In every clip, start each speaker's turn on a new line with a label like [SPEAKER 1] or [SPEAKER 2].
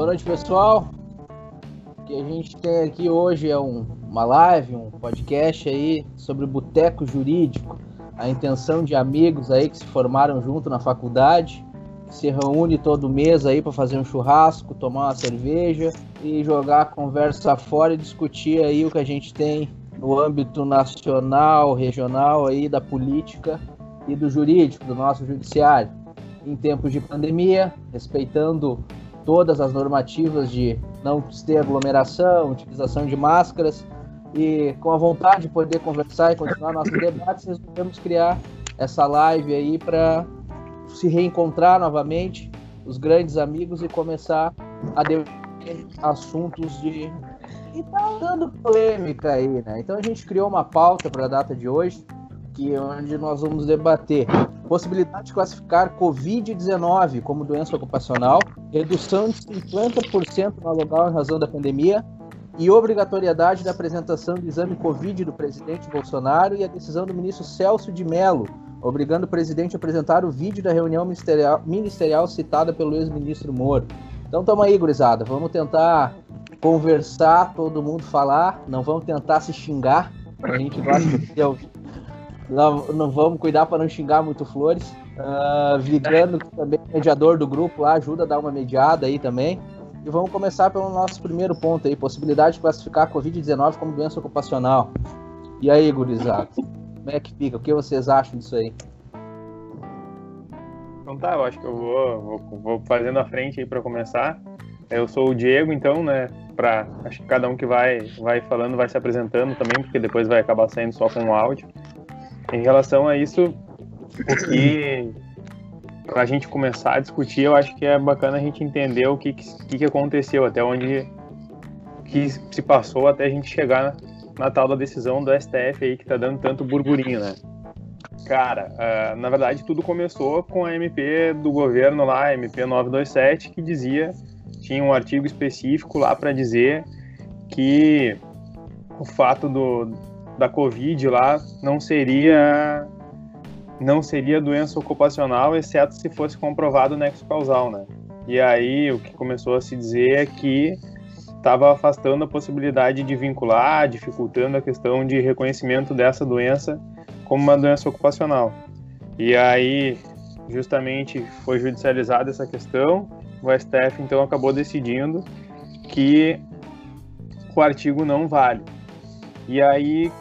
[SPEAKER 1] Boa noite, pessoal. O que a gente tem aqui hoje é um, uma live, um podcast aí sobre boteco jurídico. A intenção de amigos aí que se formaram junto na faculdade, que se reúne todo mês aí para fazer um churrasco, tomar uma cerveja e jogar a conversa fora e discutir aí o que a gente tem no âmbito nacional, regional aí da política e do jurídico, do nosso judiciário. Em tempos de pandemia, respeitando todas as normativas de não ter aglomeração, utilização de máscaras e com a vontade de poder conversar e continuar nossos debates, resolvemos criar essa live aí para se reencontrar novamente, os grandes amigos e começar a debater assuntos de e tá dando polêmica aí, né? Então a gente criou uma pauta para a data de hoje, é onde nós vamos debater possibilidade de classificar Covid-19 como doença ocupacional, redução de 50% no aluguel em razão da pandemia e obrigatoriedade da apresentação do exame Covid do presidente Bolsonaro e a decisão do ministro Celso de Mello, obrigando o presidente a apresentar o vídeo da reunião ministerial, ministerial citada pelo ex-ministro Moro. Então tamo aí, gurizada, vamos tentar conversar, todo mundo falar, não vamos tentar se xingar, a gente gosta de ouvir. Não, não vamos cuidar para não xingar muito flores. Uh, que também é mediador do grupo lá, ajuda a dar uma mediada aí também. E vamos começar pelo nosso primeiro ponto aí, possibilidade de classificar a Covid-19 como doença ocupacional. E aí, gurizada, como é que fica? O que vocês acham disso aí?
[SPEAKER 2] Então tá, eu acho que eu vou, vou, vou fazendo a frente aí para começar. Eu sou o Diego, então, né? Pra, acho que cada um que vai, vai falando vai se apresentando também, porque depois vai acabar saindo só com o áudio. Em relação a isso, o que para a gente começar a discutir, eu acho que é bacana a gente entender o que, que, que aconteceu, até onde que se passou até a gente chegar na, na tal da decisão do STF aí que tá dando tanto burburinho, né? Cara, uh, na verdade tudo começou com a MP do governo lá, MP 927, que dizia, tinha um artigo específico lá para dizer que o fato do, da Covid lá não seria não seria doença ocupacional, exceto se fosse comprovado o nexo causal, né? E aí o que começou a se dizer é que estava afastando a possibilidade de vincular, dificultando a questão de reconhecimento dessa doença como uma doença ocupacional. E aí, justamente, foi judicializada essa questão, o STF então acabou decidindo que o artigo não vale. E aí,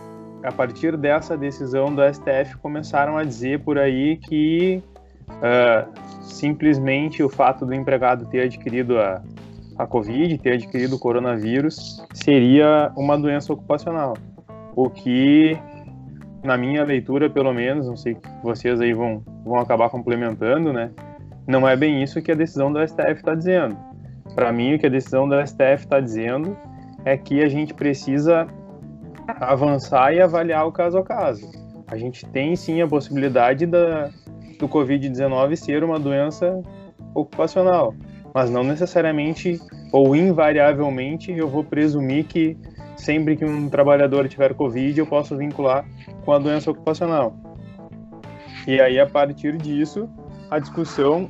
[SPEAKER 2] a partir dessa decisão do STF, começaram a dizer por aí que uh, simplesmente o fato do empregado ter adquirido a, a Covid, ter adquirido o coronavírus, seria uma doença ocupacional. O que, na minha leitura, pelo menos, não sei que vocês aí vão, vão acabar complementando, né? Não é bem isso que a decisão do STF está dizendo. Para mim, o que a decisão do STF está dizendo é que a gente precisa avançar e avaliar o caso a caso. A gente tem sim a possibilidade da, do Covid-19 ser uma doença ocupacional, mas não necessariamente ou invariavelmente eu vou presumir que sempre que um trabalhador tiver Covid eu posso vincular com a doença ocupacional. E aí, a partir disso, a discussão,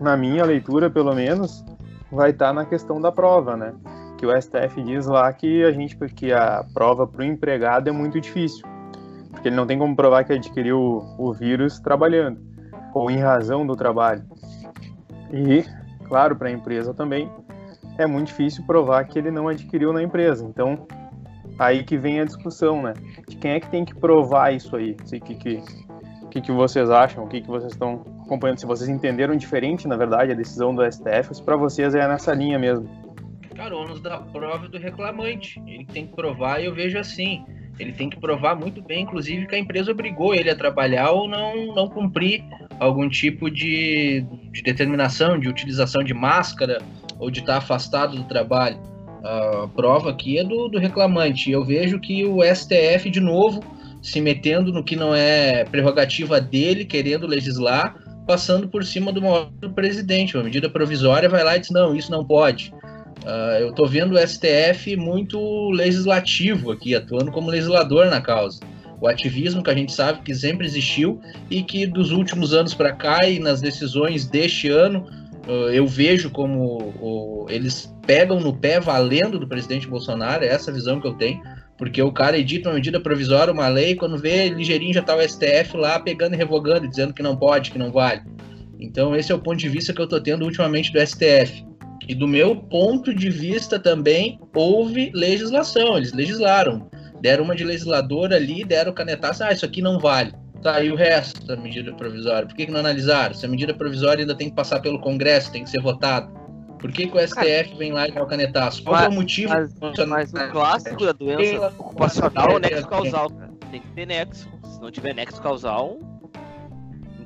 [SPEAKER 2] na minha leitura pelo menos, vai estar na questão da prova, né? Que o STF diz lá que a gente que a prova para o empregado é muito difícil, porque ele não tem como provar que adquiriu o, vírus trabalhando ou em razão do trabalho. E, claro, para a empresa também é muito difícil provar que ele não adquiriu na empresa. Então, aí que vem a discussão, né? De quem é que tem que provar isso aí? O que, que, que, que vocês acham? O que, que vocês estão acompanhando? Se vocês entenderam diferente, na verdade, a decisão do STF, para vocês é nessa linha mesmo
[SPEAKER 3] cara, o ônus da prova do reclamante. Ele tem que provar, e eu vejo assim. Ele tem que provar muito bem, inclusive, que a empresa obrigou ele a trabalhar ou não, não cumprir algum tipo de, de determinação, de utilização de máscara ou de estar afastado do trabalho. A prova aqui é do, do reclamante. Eu vejo que o STF, de novo, se metendo no que não é prerrogativa dele, querendo legislar, passando por cima do, do presidente. Uma medida provisória vai lá e diz: não, isso não pode. Uh, eu estou vendo o STF muito legislativo aqui, atuando como legislador na causa. O ativismo que a gente sabe que sempre existiu e que dos últimos anos para cá e nas decisões deste ano eu vejo como o, eles pegam no pé valendo do presidente Bolsonaro, é essa visão que eu tenho, porque o cara edita uma medida provisória, uma lei, quando vê, ligeirinho já tá o STF lá pegando e revogando, dizendo que não pode, que não vale. Então esse é o ponto de vista que eu tô tendo ultimamente do STF. E do meu ponto de vista também houve legislação, eles legislaram. Deram uma de legislador ali, deram canetaço, ah, isso aqui não vale. Tá, e o resto da medida provisória? Por que, que não analisaram? Se a medida provisória ainda tem que passar pelo Congresso, tem que ser votado. Por que, que o STF vem lá e dá o canetaço? Qual mas, é o motivo?
[SPEAKER 4] Mas, mas o clássico da doença ocupacional é o nexo causal. Tem que ter nexo. Se não tiver nexo causal,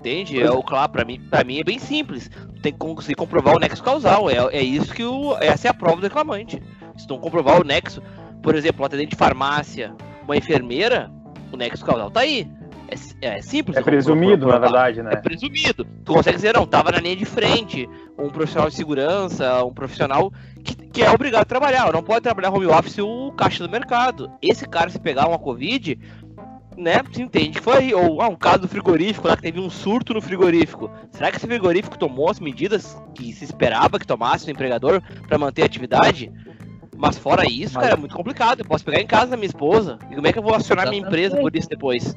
[SPEAKER 4] entende? É o claro, para mim, para mim é bem simples. Tem que conseguir comprovar o nexo causal. É, é isso que o essa é a prova do reclamante. Se não comprovar o nexo, por exemplo, um atendente de farmácia, uma enfermeira, o nexo causal tá aí. É, é simples.
[SPEAKER 2] É presumido, na verdade, né?
[SPEAKER 4] É presumido. Tu consegue dizer, não, tava na linha de frente, um profissional de segurança, um profissional que, que é obrigado a trabalhar. Não pode trabalhar home office o caixa do mercado. Esse cara, se pegar uma Covid, né, se entende que foi, ou ah, um caso do frigorífico lá que teve um surto no frigorífico. Será que esse frigorífico tomou as medidas que se esperava que tomasse o empregador para manter a atividade? Mas fora isso, Mas... cara, é muito complicado. Eu posso pegar em casa da minha esposa. E como é que eu vou acionar minha empresa por isso depois?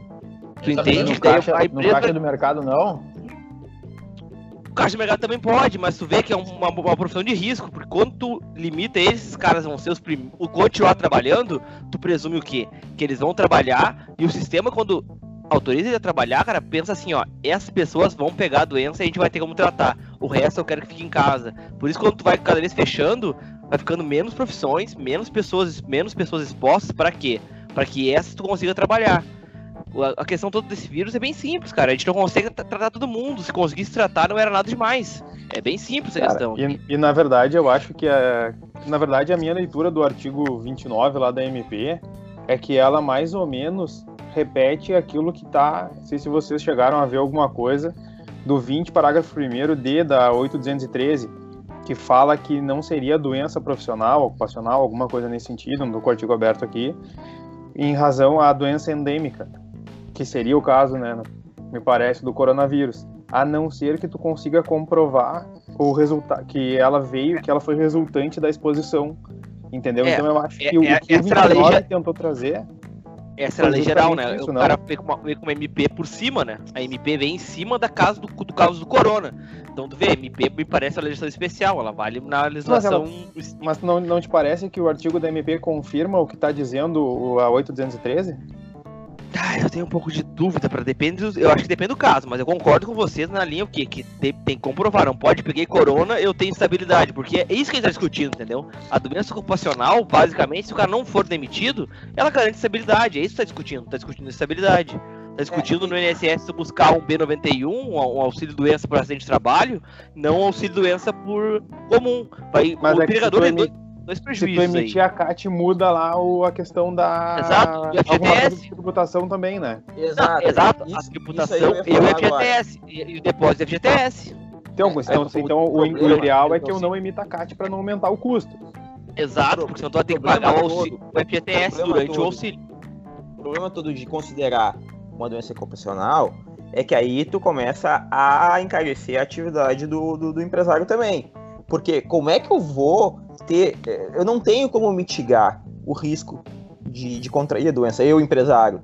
[SPEAKER 1] Tu entende? No caixa, a empresa... no caixa do mercado, não?
[SPEAKER 4] O caixa do mercado também pode, mas tu vê que é uma, uma profissão de risco, porque quando tu limita esses caras vão ser os primeiros, continuar trabalhando, tu presume o quê? Que eles vão trabalhar e o sistema, quando autoriza ele a trabalhar, cara, pensa assim, ó, essas pessoas vão pegar a doença e a gente vai ter como tratar. O resto eu quero que fique em casa. Por isso, quando tu vai cada vez fechando, vai ficando menos profissões, menos pessoas, menos pessoas expostas para quê? Para que essas tu consiga trabalhar a questão toda desse vírus é bem simples, cara. A gente não consegue tratar todo mundo. Se conseguisse tratar, não era nada demais. É bem simples a cara, questão.
[SPEAKER 2] E, e, na verdade, eu acho que a, na verdade a minha leitura do artigo 29 lá da MP é que ela mais ou menos repete aquilo que tá. Não sei se vocês chegaram a ver alguma coisa do 20, parágrafo 1 D da 8213, que fala que não seria doença profissional, ocupacional, alguma coisa nesse sentido, no artigo aberto aqui, em razão à doença endêmica que seria o caso, né, me parece, do coronavírus, a não ser que tu consiga comprovar o resultado que ela veio, que ela foi resultante da exposição, entendeu? É, então eu acho que é, o, é, que o 29 lei... tentou trazer
[SPEAKER 4] essa é a lei geral, né? Isso, o cara vem com, uma, vem com uma MP por cima, né? A MP vem em cima da casa do, do caso do corona. Então tu vê, a MP me parece a legislação especial, ela vale na legislação.
[SPEAKER 2] Mas, ela, mas não, não te parece que o artigo da MP confirma o que está dizendo a 8213?
[SPEAKER 4] Ah, eu tenho um pouco de dúvida para depende, eu acho que depende do caso, mas eu concordo com vocês na linha o quê? Que tem, tem que comprovar, não pode peguei corona, eu tenho estabilidade, porque é isso que a gente tá discutindo, entendeu? A doença ocupacional, basicamente, se o cara não for demitido, ela garante estabilidade, é isso que tá discutindo, tá discutindo estabilidade. Tá discutindo é, no INSS buscar um B91, um auxílio doença por acidente de trabalho, não um auxílio doença por comum. Vai,
[SPEAKER 2] mas o é empregador tem dois dois prejuízos. Se tu emitir aí. a CAT, muda lá o, a questão da.
[SPEAKER 4] Exato, e a
[SPEAKER 2] FGTS. tributação também, né?
[SPEAKER 4] Exato, exato. Isso, a tributação e o FGTS. E o depósito do FGTS.
[SPEAKER 2] Então, então, é, então o, o, ideal é que eu não emita a CAT para não aumentar o custo.
[SPEAKER 4] Exato, porque senão tu vai ter que pagar o, auxílio, o FGTS durante todo, o auxílio.
[SPEAKER 5] O problema todo de considerar uma doença ocupacional é que aí tu começa a encarecer a atividade do, do, do empresário também. Porque como é que eu vou ter. Eu não tenho como mitigar o risco de, de contrair a doença, eu, empresário.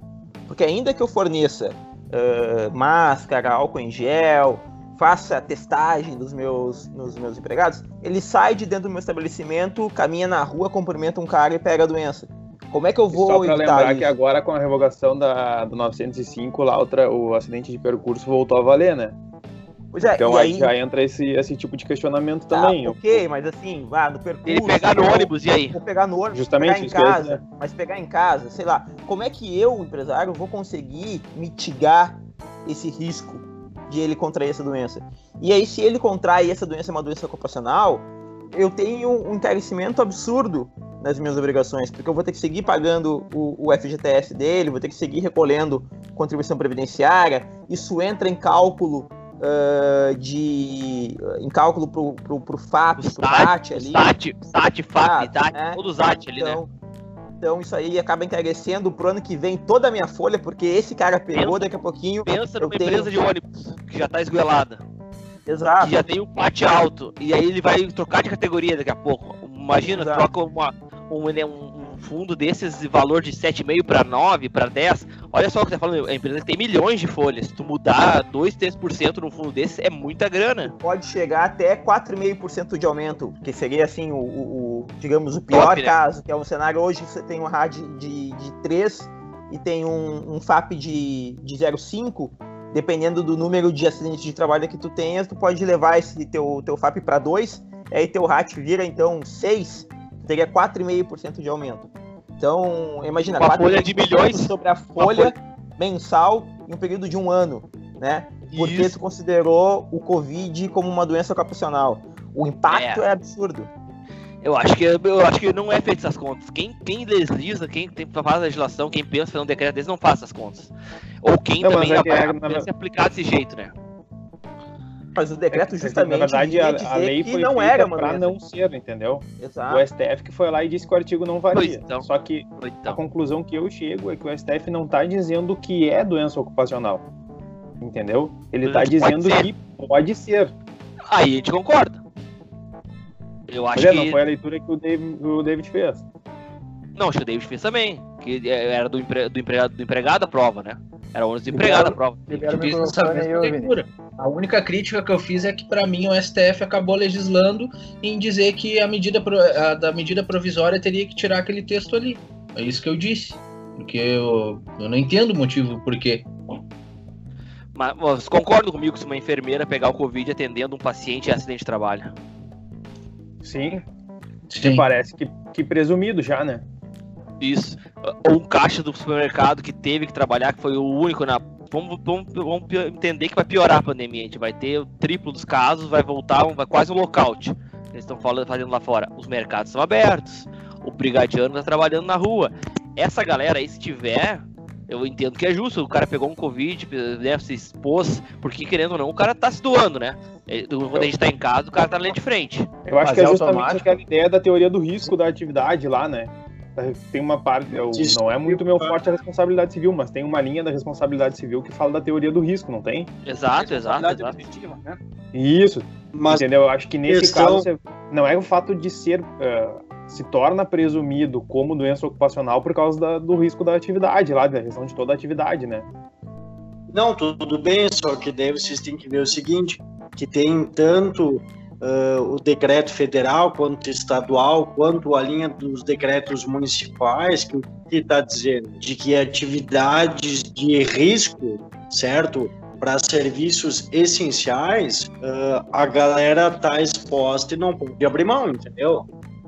[SPEAKER 5] Porque ainda que eu forneça uh, máscara, álcool em gel, faça testagem dos meus, nos meus empregados, ele sai de dentro do meu estabelecimento, caminha na rua, cumprimenta um cara e pega a doença. Como é que eu vou
[SPEAKER 2] Só para lembrar isso? que agora com a revogação da, do 905, lá outra, o acidente de percurso voltou a valer, né? Pois é, então aí, já entra esse, esse tipo de questionamento tá, também.
[SPEAKER 5] Ok, mas assim, vá no percurso.
[SPEAKER 4] Ele pegar no ônibus, e aí?
[SPEAKER 5] Vou pegar no ônibus,
[SPEAKER 2] Justamente
[SPEAKER 5] pegar em casa, né? mas pegar em casa, sei lá. Como é que eu, empresário, vou conseguir mitigar esse risco de ele contrair essa doença? E aí, se ele contrai essa doença, é uma doença ocupacional, eu tenho um encarecimento absurdo nas minhas obrigações, porque eu vou ter que seguir pagando o, o FGTS dele, vou ter que seguir recolhendo contribuição previdenciária, isso entra em cálculo uh, de em cálculo pro, pro, pro FAP, pro SAT ali.
[SPEAKER 4] SAT, SAT, FAP, SAT, né? todo SAT ali,
[SPEAKER 5] então, né? Então isso aí acaba encarecendo pro ano que vem toda a minha folha, porque esse cara pegou pensa, daqui a pouquinho.
[SPEAKER 4] Pensa numa tenho... empresa de ônibus que já tá esguelada.
[SPEAKER 5] Exato.
[SPEAKER 4] que já tem um pate alto, e aí ele vai trocar de categoria daqui a pouco. Imagina,
[SPEAKER 5] Exato.
[SPEAKER 4] troca uma, um, né, um- um fundo desses de valor de 7,5 para 9, para 10. Olha só o que tá falando, a empresa tem milhões de folhas. Se tu mudar 2, 3% num fundo desses, é muita grana.
[SPEAKER 5] Pode chegar até 4,5% de aumento, que seria assim o, o- digamos, o pior
[SPEAKER 4] Top, né?
[SPEAKER 5] caso, que é um cenário hoje você tem um RAD de, de 3 e tem um, um FAP de, de 0,5, dependendo do número de acidentes de trabalho que tu tenhas, tu pode levar esse teu, teu FAP para 2, aí teu RAT vira então 6, teria 4,5% de aumento. Então, imagina,
[SPEAKER 4] Uma
[SPEAKER 5] 4,5%
[SPEAKER 4] folha de milhões.
[SPEAKER 5] sobre a folha mensal em um período de um ano, né? Porque
[SPEAKER 4] Isso.
[SPEAKER 5] tu considerou o Covid como uma doença ocupacional. O impacto é, absurdo.
[SPEAKER 4] Eu acho que eu acho que não é feito essas contas. Quem, quem legisla, quem tem, faz a legislação, quem pensa fazer um decreto desse não faz essas contas. Ou quem
[SPEAKER 2] Não,
[SPEAKER 4] também
[SPEAKER 2] é é,
[SPEAKER 4] é, em aplicar desse jeito, né?
[SPEAKER 5] Mas o decreto
[SPEAKER 2] É
[SPEAKER 5] justamente
[SPEAKER 2] na verdade, a, a lei foi
[SPEAKER 5] não
[SPEAKER 2] feita
[SPEAKER 5] era doença.
[SPEAKER 2] não ser, entendeu?
[SPEAKER 5] Exato.
[SPEAKER 2] O STF que foi lá e disse que o artigo não valia.
[SPEAKER 4] Então.
[SPEAKER 2] Só que a
[SPEAKER 4] Então,
[SPEAKER 2] conclusão que eu chego é que o STF não está dizendo que é doença ocupacional. Entendeu? Ele está
[SPEAKER 4] Pode
[SPEAKER 2] dizendo
[SPEAKER 4] ser.
[SPEAKER 2] que pode ser.
[SPEAKER 4] aí a gente concorda. Eu acho
[SPEAKER 2] Mas é,
[SPEAKER 4] que.
[SPEAKER 2] não foi a leitura que o David, o David fez.
[SPEAKER 4] Não, acho que o David fez também. Que era do, empre... do, empregado, do empregado a prova, né? Era o ônus do empregado a prova.
[SPEAKER 1] Libera o microfone aí,
[SPEAKER 3] A única crítica que eu fiz é que, para mim, o STF acabou legislando em dizer que a medida, pro- a da medida provisória teria que tirar aquele texto ali. É isso que eu disse. Porque eu, eu não entendo o motivo por quê.
[SPEAKER 4] Mas vocês concordam comigo se uma enfermeira pegar o Covid atendendo um paciente em acidente de trabalho?
[SPEAKER 2] Sim.
[SPEAKER 3] Sim.
[SPEAKER 2] Parece que, que presumido já, né?
[SPEAKER 4] Isso. Ou um caixa do supermercado que teve que trabalhar, que foi o único na. Vamos, vamos, vamos entender que vai piorar a pandemia. A gente vai ter o triplo dos casos, vai voltar, um, vai quase um lockout. Eles estão falando, fazendo lá fora. Os mercados estão abertos, o brigadiano está trabalhando na rua. Essa galera aí, se tiver, eu entendo que é justo. O cara pegou um Covid, né, se expôs, porque querendo ou não, o cara tá se doando, né? Ele- Quando a gente tá em casa, o cara tá na linha de frente.
[SPEAKER 2] Eu acho
[SPEAKER 1] Mas
[SPEAKER 2] que é
[SPEAKER 1] é
[SPEAKER 2] justamente
[SPEAKER 1] automático?
[SPEAKER 2] aquela ideia da teoria do risco da atividade lá, né? Tem uma parte, eu- não é muito meu forte a responsabilidade civil, mas tem uma linha da responsabilidade civil que fala da teoria do risco, não tem?
[SPEAKER 4] Exato, exato, exato.
[SPEAKER 6] né?
[SPEAKER 2] Isso,
[SPEAKER 6] Mas
[SPEAKER 2] entendeu? Eu acho que nesse
[SPEAKER 6] questão-
[SPEAKER 2] caso você- não é o fato de ser eh, se torna presumido como doença ocupacional por causa da- do risco da atividade lá, da questão de toda a atividade, né?
[SPEAKER 6] Não, tudo bem, só que daí vocês têm que ver o seguinte, que tem tanto ah, o decreto federal, quanto estadual, quanto a linha dos decretos municipais, que está dizendo? De que atividades de risco, certo? Para serviços essenciais, ah, a galera tá exposta e não pode abrir mão, entendeu?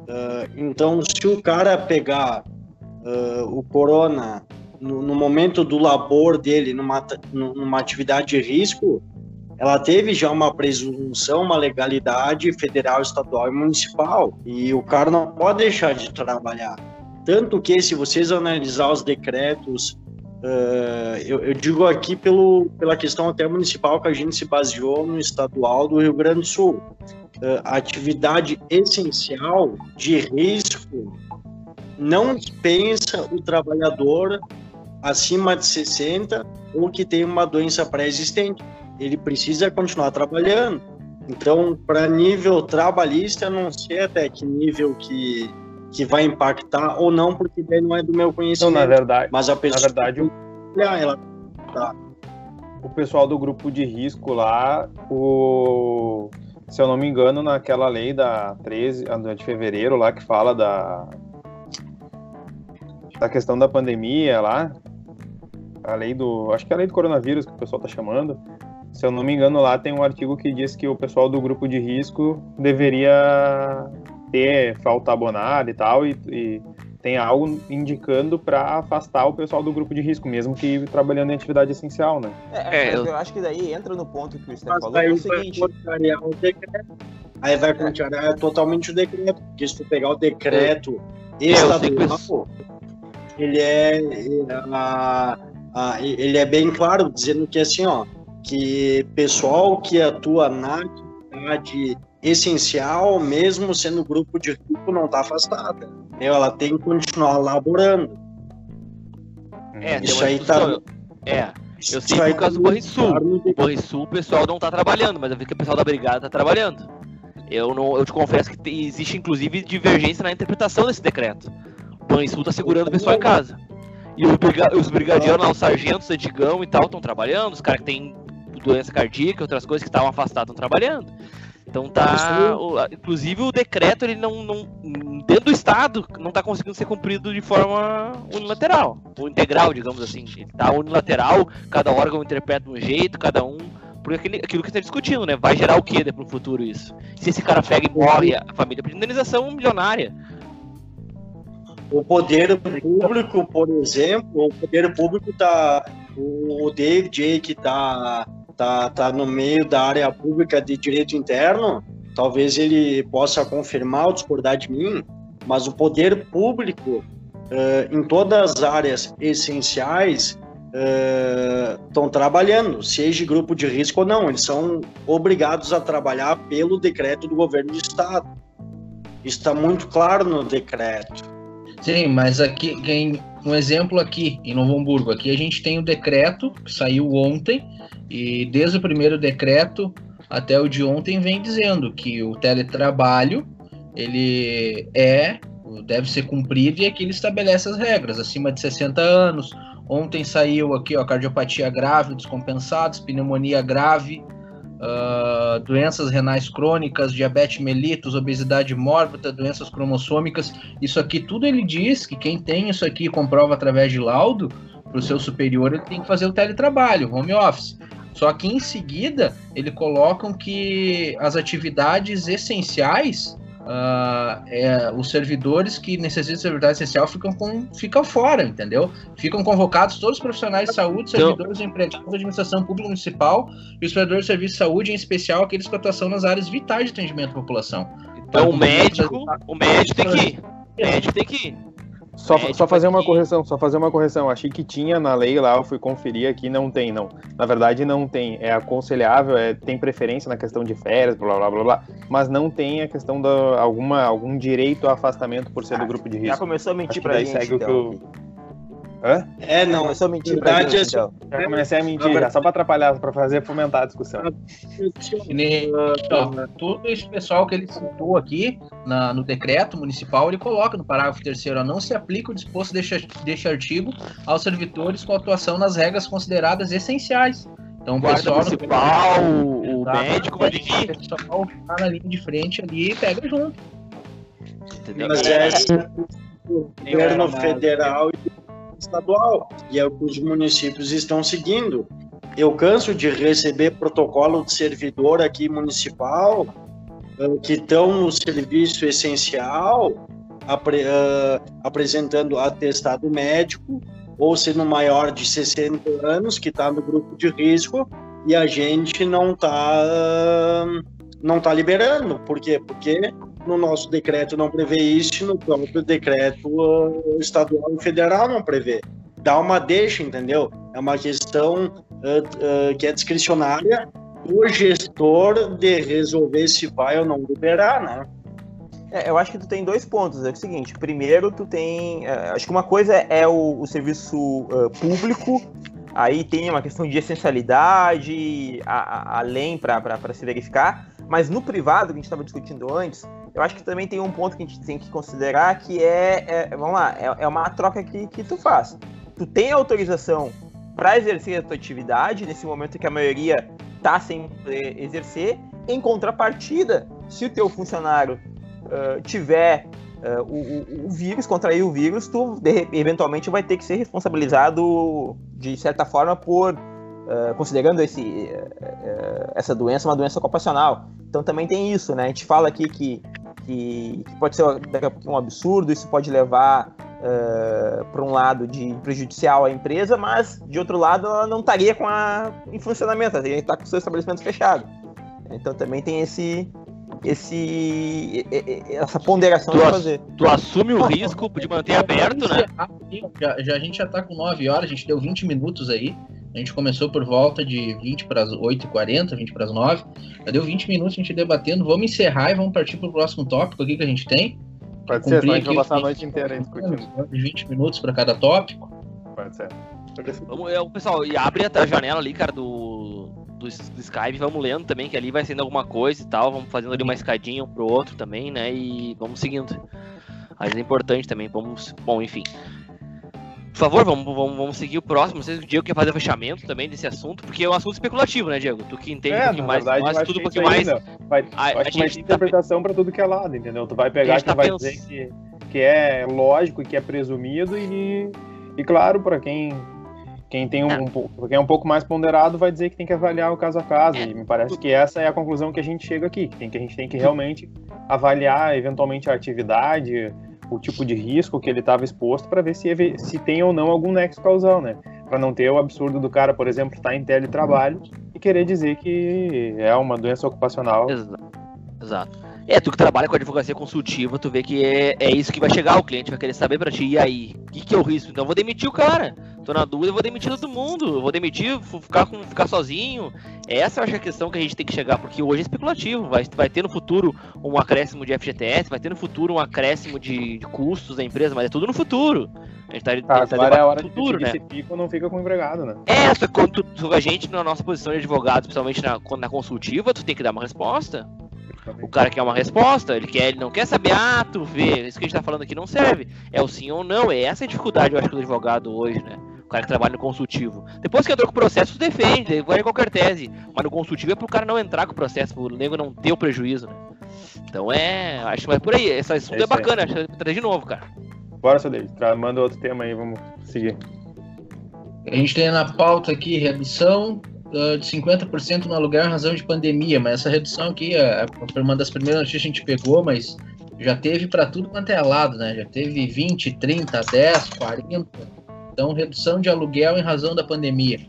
[SPEAKER 6] Ah, então, se o cara pegar o corona no, no momento do labor dele, numa, numa atividade de risco, ela teve já uma presunção, uma legalidade federal, estadual e municipal. E o cara não pode deixar de trabalhar. Tanto que, se vocês analisar os decretos, eh, eu, eu digo aqui pelo, pela questão até municipal que a gente se baseou no estadual do Rio Grande do Sul. A atividade essencial de risco não dispensa o trabalhador acima de 60 ou que tem uma doença pré-existente. Ele precisa continuar trabalhando. Então, para nível trabalhista, eu não sei até que nível que, que vai impactar ou não, porque daí não é do meu
[SPEAKER 2] Então,
[SPEAKER 6] conhecimento.
[SPEAKER 2] na verdade,
[SPEAKER 6] Mas a
[SPEAKER 2] na
[SPEAKER 6] pessoa
[SPEAKER 2] verdade o,
[SPEAKER 6] Ah, ela
[SPEAKER 2] o pessoal do grupo de risco lá, o se eu não me engano, naquela lei da 13 a de fevereiro lá que fala da da questão da pandemia lá, a lei do, acho que é a lei do coronavírus que o pessoal tá chamando. Se eu não me engano, lá tem um artigo que diz que o pessoal do grupo de risco deveria ter falta abonada e tal, e, e tem algo indicando para afastar o pessoal do grupo de risco, mesmo que trabalhando em atividade essencial, né?
[SPEAKER 5] É,
[SPEAKER 4] É,
[SPEAKER 5] mas
[SPEAKER 4] eu-
[SPEAKER 5] eu... acho que daí entra no ponto que o
[SPEAKER 6] Mas
[SPEAKER 5] falou, que é
[SPEAKER 6] aí
[SPEAKER 5] o
[SPEAKER 6] vai
[SPEAKER 5] seguinte.
[SPEAKER 6] contrariar o decreto. Aí vai contrariar totalmente o decreto, porque se tu pegar o decreto
[SPEAKER 4] que
[SPEAKER 6] estadual, ele é, ele, a- ele é bem claro, dizendo que assim, ó, que pessoal que atua na atividade essencial, mesmo sendo grupo de risco, não está afastada. Ela tem que continuar laborando.
[SPEAKER 4] É,
[SPEAKER 6] Isso aí tá-
[SPEAKER 4] discussão. É, Eu sei por causa do Banrisul. O Banrisul o pessoal não tá trabalhando, mas eu vi que o pessoal da brigada tá trabalhando. Eu, não, eu te confesso que tem- existe inclusive divergência na interpretação desse decreto. O Banrisul tá segurando o pessoal em casa. E os, briga os brigadianos lá, os sargentos, Edigão e tal, estão trabalhando. Os caras que têm doença cardíaca, outras coisas que estavam afastados estão trabalhando. Então tá. o- inclusive o decreto, ele não, não. Dentro do Estado, não tá conseguindo ser cumprido de forma unilateral. Ou integral, digamos assim. Ele tá unilateral, cada órgão interpreta de um jeito, cada um. Por aquele, aquilo que você tá discutindo, né? Vai gerar o que pro futuro isso? Se esse cara pega e morre, a família pede indenização milionária.
[SPEAKER 6] O poder público, por exemplo, o poder público tá. O David que tá, tá, tá no meio da área pública de direito interno, talvez ele possa confirmar ou discordar de mim, mas o poder público, eh, em todas as áreas essenciais, estão trabalhando, seja grupo de risco ou não, eles são obrigados a trabalhar pelo decreto do governo do estado. Está muito claro no decreto.
[SPEAKER 3] Sim, mas aqui um exemplo aqui em Novo Hamburgo. Aqui a gente tem o decreto que saiu ontem e desde o primeiro decreto até o de ontem vem dizendo que o teletrabalho ele é deve ser cumprido e aqui ele estabelece as regras acima de 60 anos. Ontem saiu aqui ó cardiopatia grave, descompensados, pneumonia grave, ah, doenças renais crônicas, diabetes mellitus, obesidade mórbida, doenças cromossômicas. Isso aqui tudo ele diz que quem tem isso aqui comprova através de laudo para o seu superior, ele tem que fazer o teletrabalho, home office. Só que em seguida ele colocam que as atividades essenciais, ah, é, os servidores que necessitam de servidade essencial ficam, com, ficam fora, entendeu? Ficam convocados todos os profissionais de saúde,
[SPEAKER 4] Então-
[SPEAKER 3] servidores empregados da administração pública municipal e os provedores de serviço de saúde, em especial aqueles com atuação nas áreas vitais de atendimento à população.
[SPEAKER 4] Então o médico, o médico tem que ir. O médico tem que ir.
[SPEAKER 2] Só,
[SPEAKER 4] É,
[SPEAKER 2] só
[SPEAKER 4] tipo
[SPEAKER 2] fazer uma
[SPEAKER 4] aqui-
[SPEAKER 2] correção, só fazer uma correção. Achei que tinha na lei lá, eu fui conferir aqui, não tem, não. Na verdade, não tem. É aconselhável, é, tem preferência na questão de férias, blá blá blá blá, mas não tem a questão da alguma, algum direito a afastamento por ser do grupo de
[SPEAKER 5] Já
[SPEAKER 2] risco.
[SPEAKER 5] começou a
[SPEAKER 2] Acho
[SPEAKER 5] mentir
[SPEAKER 2] que
[SPEAKER 5] pra gente,
[SPEAKER 2] segue o que
[SPEAKER 5] então.
[SPEAKER 2] eu. Hã?
[SPEAKER 6] É, não.
[SPEAKER 5] começou a mentir pra
[SPEAKER 6] Verdade,
[SPEAKER 5] gente,
[SPEAKER 6] é
[SPEAKER 5] então.
[SPEAKER 2] Já comecei a mentir, só pra atrapalhar, pra fazer fomentar a discussão.
[SPEAKER 3] Todo esse pessoal que ele citou aqui na- no decreto municipal, ele coloca no parágrafo terceiro, não se aplica o disposto deste, deste artigo aos servidores com atuação nas regras consideradas essenciais. Então, o pessoal, no-
[SPEAKER 4] municipal, o
[SPEAKER 3] Exato.
[SPEAKER 4] médico
[SPEAKER 3] o
[SPEAKER 4] ir.
[SPEAKER 3] pessoal tá na linha de frente ali e pega junto.
[SPEAKER 4] Entendeu?
[SPEAKER 6] Mas é o governo federal e estadual. E é o que os municípios estão seguindo. Eu canso de receber protocolo de servidor aqui municipal eh, que estão no serviço essencial apre- eh, apresentando atestado médico ou sendo maior de 60 anos que está no grupo de risco e a gente não está não tá liberando. Por quê? Porque no nosso decreto não prevê isso, no próprio decreto uh, estadual e federal não prevê. Dá uma deixa, entendeu? É uma questão uh, uh, que é discricionária do gestor de resolver se vai ou não liberar, né?
[SPEAKER 5] É, eu acho que tu tem dois pontos. É o seguinte, primeiro tu tem. é, acho que uma coisa é o, o serviço ah, público, aí tem uma questão de essencialidade, a- a- além para se verificar, mas no privado, que a gente estava discutindo antes, eu acho que também tem um ponto que a gente tem que considerar que é. é- vamos lá, é, é uma troca que, que tu faz. Tu tem autorização para exercer a tua atividade, nesse momento que a maioria tá sem poder exercer, em contrapartida, se o teu funcionário uh, tiver uh, o, o- o vírus, contrair o vírus, tu de- eventualmente vai ter que ser responsabilizado de certa forma por uh, considerando esse, uh, uh, essa doença uma doença ocupacional. Então também tem isso, né? A gente fala aqui que, que, que pode ser daqui a pouco um absurdo, isso pode levar para um lado de prejudicial à empresa, mas de outro lado ela não estaria com a, em funcionamento, ela estar com o seu estabelecimento fechado. Então também tem esse, esse essa ponderação
[SPEAKER 4] Tu
[SPEAKER 5] de fazer.
[SPEAKER 4] Tu assume o risco de manter aberto, né?
[SPEAKER 3] Já, já- a gente já tá com 9 horas, a gente deu 20 minutos aí. A gente começou por volta de 20 para as 8h40, 20 para as 9 Já deu 20 minutos a gente debatendo. Vamos encerrar e vamos partir para o próximo tópico aqui que a gente tem.
[SPEAKER 2] Pode ser, senão a gente vai passar a noite inteira aí discutindo.
[SPEAKER 3] 20 minutos para cada tópico.
[SPEAKER 2] Pode ser.
[SPEAKER 4] Vamos, é, o pessoal, e abre a janela ali, cara, do, do, do Skype, vamos lendo também, que ali vai sendo alguma coisa e tal, vamos fazendo ali uma escadinha um pro outro também, né? E vamos seguindo. Mas é importante também, vamos. Bom, enfim. Por favor, vamos, vamos, vamos seguir o próximo. Não sei se o Diego quer fazer o fechamento também desse assunto, porque é um assunto especulativo, né, Diego? Tu que entende
[SPEAKER 2] É,
[SPEAKER 4] um pouquinho mais,
[SPEAKER 2] verdade,
[SPEAKER 4] tudo um pouquinho mais.
[SPEAKER 2] Vai,
[SPEAKER 4] A- a
[SPEAKER 2] acho que vai
[SPEAKER 4] gente
[SPEAKER 2] ter
[SPEAKER 4] tá
[SPEAKER 2] interpretação pra tudo que é lado, entendeu? Tu vai pegar
[SPEAKER 4] gente
[SPEAKER 2] que
[SPEAKER 4] tá
[SPEAKER 2] vai dizer que, que é lógico e que é presumido e, e claro, pra quem, quem tem um,
[SPEAKER 4] É.
[SPEAKER 2] um quem é um pouco mais ponderado, vai dizer que tem que avaliar o caso a caso.
[SPEAKER 4] É.
[SPEAKER 2] E me parece que essa é a conclusão que a gente chega aqui, que, tem, que a gente tem que realmente avaliar eventualmente a atividade, o tipo de risco que ele estava exposto para ver se, se tem ou não algum nexo causal, né? Para não ter o absurdo do cara, por exemplo, estar em teletrabalho e querer dizer que é uma doença ocupacional.
[SPEAKER 4] Exa- Exato. É, tu que trabalha com advocacia consultiva, tu vê que é, é isso que vai chegar, o cliente vai querer saber pra ti, e aí, o que, que é o risco? Então eu vou demitir o cara. Tô na dúvida, eu vou demitir todo mundo. Eu vou demitir, vou ficar, com, ficar sozinho. Essa eu acho que é a questão que a gente tem que chegar, porque hoje é especulativo. Vai, vai ter no futuro um acréscimo de FGTS, vai ter no futuro um acréscimo de, de custos da empresa, mas é tudo no futuro. A gente tá,
[SPEAKER 2] Ah,
[SPEAKER 4] tá
[SPEAKER 2] agora é a hora de
[SPEAKER 4] futuro, né?
[SPEAKER 2] se fica ou não fica com o empregado, né?
[SPEAKER 4] É, só que quando tu, a gente, na nossa posição de advogado, principalmente na, na consultiva, tu tem que dar uma resposta. O cara quer uma resposta, ele quer, ele não quer saber, ah, tu vê, isso que a gente tá falando aqui não serve. É o sim ou não, é essa a dificuldade, eu acho, do advogado hoje, né? O cara que trabalha no consultivo. Depois que entrou com o processo, tu defende, vale qualquer tese. Mas no consultivo é pro cara não entrar com o processo, pro nego não ter o prejuízo, né? Então é, acho que vai por aí. Esse assunto
[SPEAKER 2] É
[SPEAKER 4] é, bacana, acho que vai trazer de novo, cara.
[SPEAKER 2] Bora, Sadei, tra- manda outro tema aí, vamos seguir.
[SPEAKER 3] A gente tem na pauta aqui redução ah, de 50% no aluguel em razão de pandemia, mas essa redução aqui é, foi uma das primeiras notícias que a gente pegou, mas já teve para tudo quanto é lado, né? Já teve 20, 30, 10, 40. Então, redução de aluguel em razão da pandemia.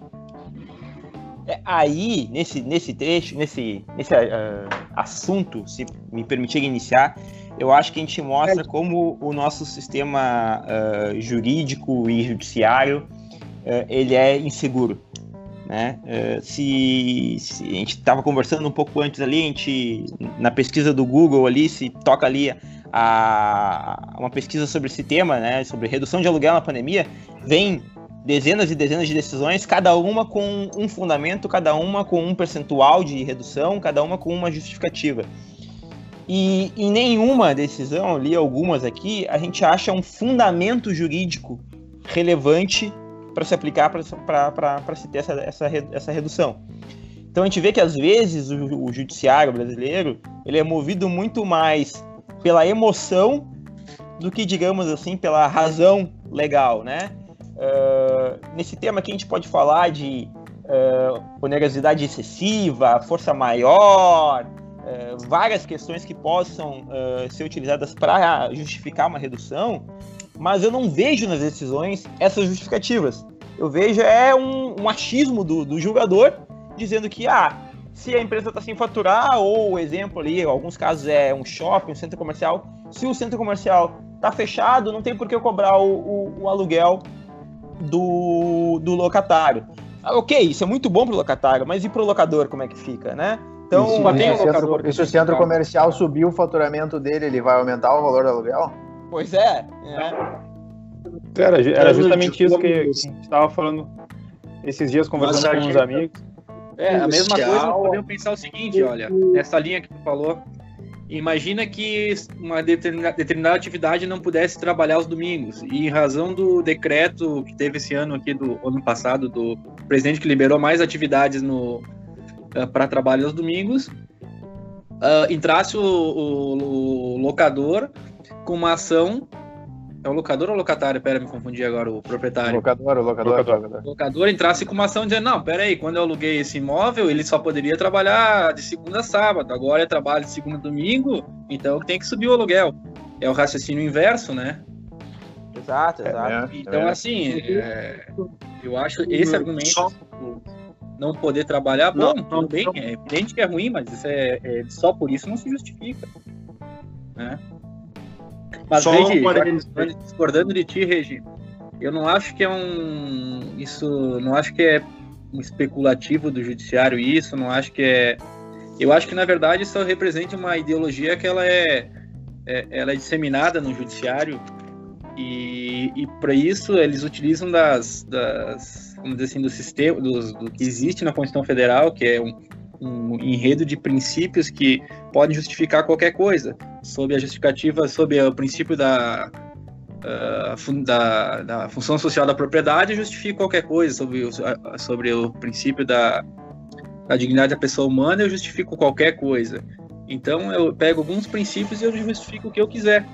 [SPEAKER 5] É, aí, nesse, nesse trecho, nesse, nesse ah, assunto, se me permitir iniciar, eu acho que a gente mostra como o nosso sistema ah, jurídico e judiciário ah, ele é inseguro. Né? Ah, se, se a gente estava conversando um pouco antes ali, a gente, na pesquisa do Google ali, se toca ali a, uma pesquisa sobre esse tema, né, sobre redução de aluguel na pandemia, vem dezenas e dezenas de decisões, cada uma com um fundamento, cada uma com um percentual de redução, cada uma com uma justificativa. E em nenhuma decisão, li algumas aqui, a gente acha um fundamento jurídico relevante para se aplicar para se ter essa, essa, essa redução. Então a gente vê que às vezes o, o judiciário brasileiro ele é movido muito mais pela emoção do que, digamos assim, pela razão legal, né? Uh, nesse tema aqui a gente pode falar de uh, onerosidade excessiva, força maior, uh, várias questões que possam ser utilizadas para justificar uma redução, mas eu não vejo nas decisões essas justificativas. Eu vejo é um, um achismo do, do julgador dizendo que ah, se a empresa está sem faturar, ou o exemplo ali, em alguns casos é um shopping, um centro comercial, se o centro comercial está fechado, não tem por que eu cobrar o, o, o aluguel do, do locatário. Ah, ok, isso é muito bom para o locatário, mas e para o locador como é que fica, né?
[SPEAKER 7] Então, e se,
[SPEAKER 5] tem
[SPEAKER 7] se
[SPEAKER 5] um
[SPEAKER 7] o centro, se o centro comercial subir o faturamento dele, ele vai aumentar o valor do aluguel?
[SPEAKER 5] Pois é. é.
[SPEAKER 2] Era, era justamente isso que a gente estava falando esses dias conversando com uns
[SPEAKER 6] aqui-
[SPEAKER 2] amigos.
[SPEAKER 8] É, a mesma coisa, podemos pensar o seguinte, olha, nessa linha que tu falou, imagina que uma determina- determinada atividade não pudesse trabalhar aos domingos, e em razão do decreto que teve esse ano aqui, do ano passado, do presidente que liberou mais atividades no para trabalho aos domingos, ah, entrasse o, o- o locador com uma ação, é o locador ou locatário? Pera, me confundi agora, o proprietário
[SPEAKER 7] Locador, o locador,
[SPEAKER 2] Locador.
[SPEAKER 7] locador.
[SPEAKER 8] o locador entrasse com uma ação dizendo, não, peraí, quando eu aluguei esse imóvel, ele só poderia trabalhar de segunda a sábado, agora é trabalho de segunda a domingo, então tem que subir o aluguel. É o raciocínio inverso, né?
[SPEAKER 5] Exato,
[SPEAKER 7] É,
[SPEAKER 5] exato.
[SPEAKER 7] né?
[SPEAKER 8] Então,
[SPEAKER 7] É.
[SPEAKER 8] assim, é, eu acho esse argumento,
[SPEAKER 6] Só-
[SPEAKER 8] não poder trabalhar, bom,
[SPEAKER 6] Não,
[SPEAKER 8] tudo
[SPEAKER 6] não,
[SPEAKER 8] bem,
[SPEAKER 6] não.
[SPEAKER 8] é evidente que é ruim, mas isso é, é- só por isso não se justifica, né? Mas,
[SPEAKER 6] Só
[SPEAKER 8] Regi,
[SPEAKER 6] um
[SPEAKER 8] discordando de ti, Regi, eu não acho que é um. Isso. Não acho que é um especulativo do judiciário isso, não acho que é. Eu acho que, na verdade, isso representa uma ideologia que ela é, é- ela é disseminada no judiciário E, e para isso eles utilizam das, das, vamos dizer assim, do sistema, dos, do que existe na Constituição Federal, que é um, um enredo de princípios que podem justificar qualquer coisa, sob a justificativa, sob o princípio da, uh, da, da função social da propriedade, justifica qualquer coisa, sobre o, sobre o princípio da, da dignidade da pessoa humana, eu justifico qualquer coisa. Então eu pego alguns princípios e eu justifico o que eu quiser.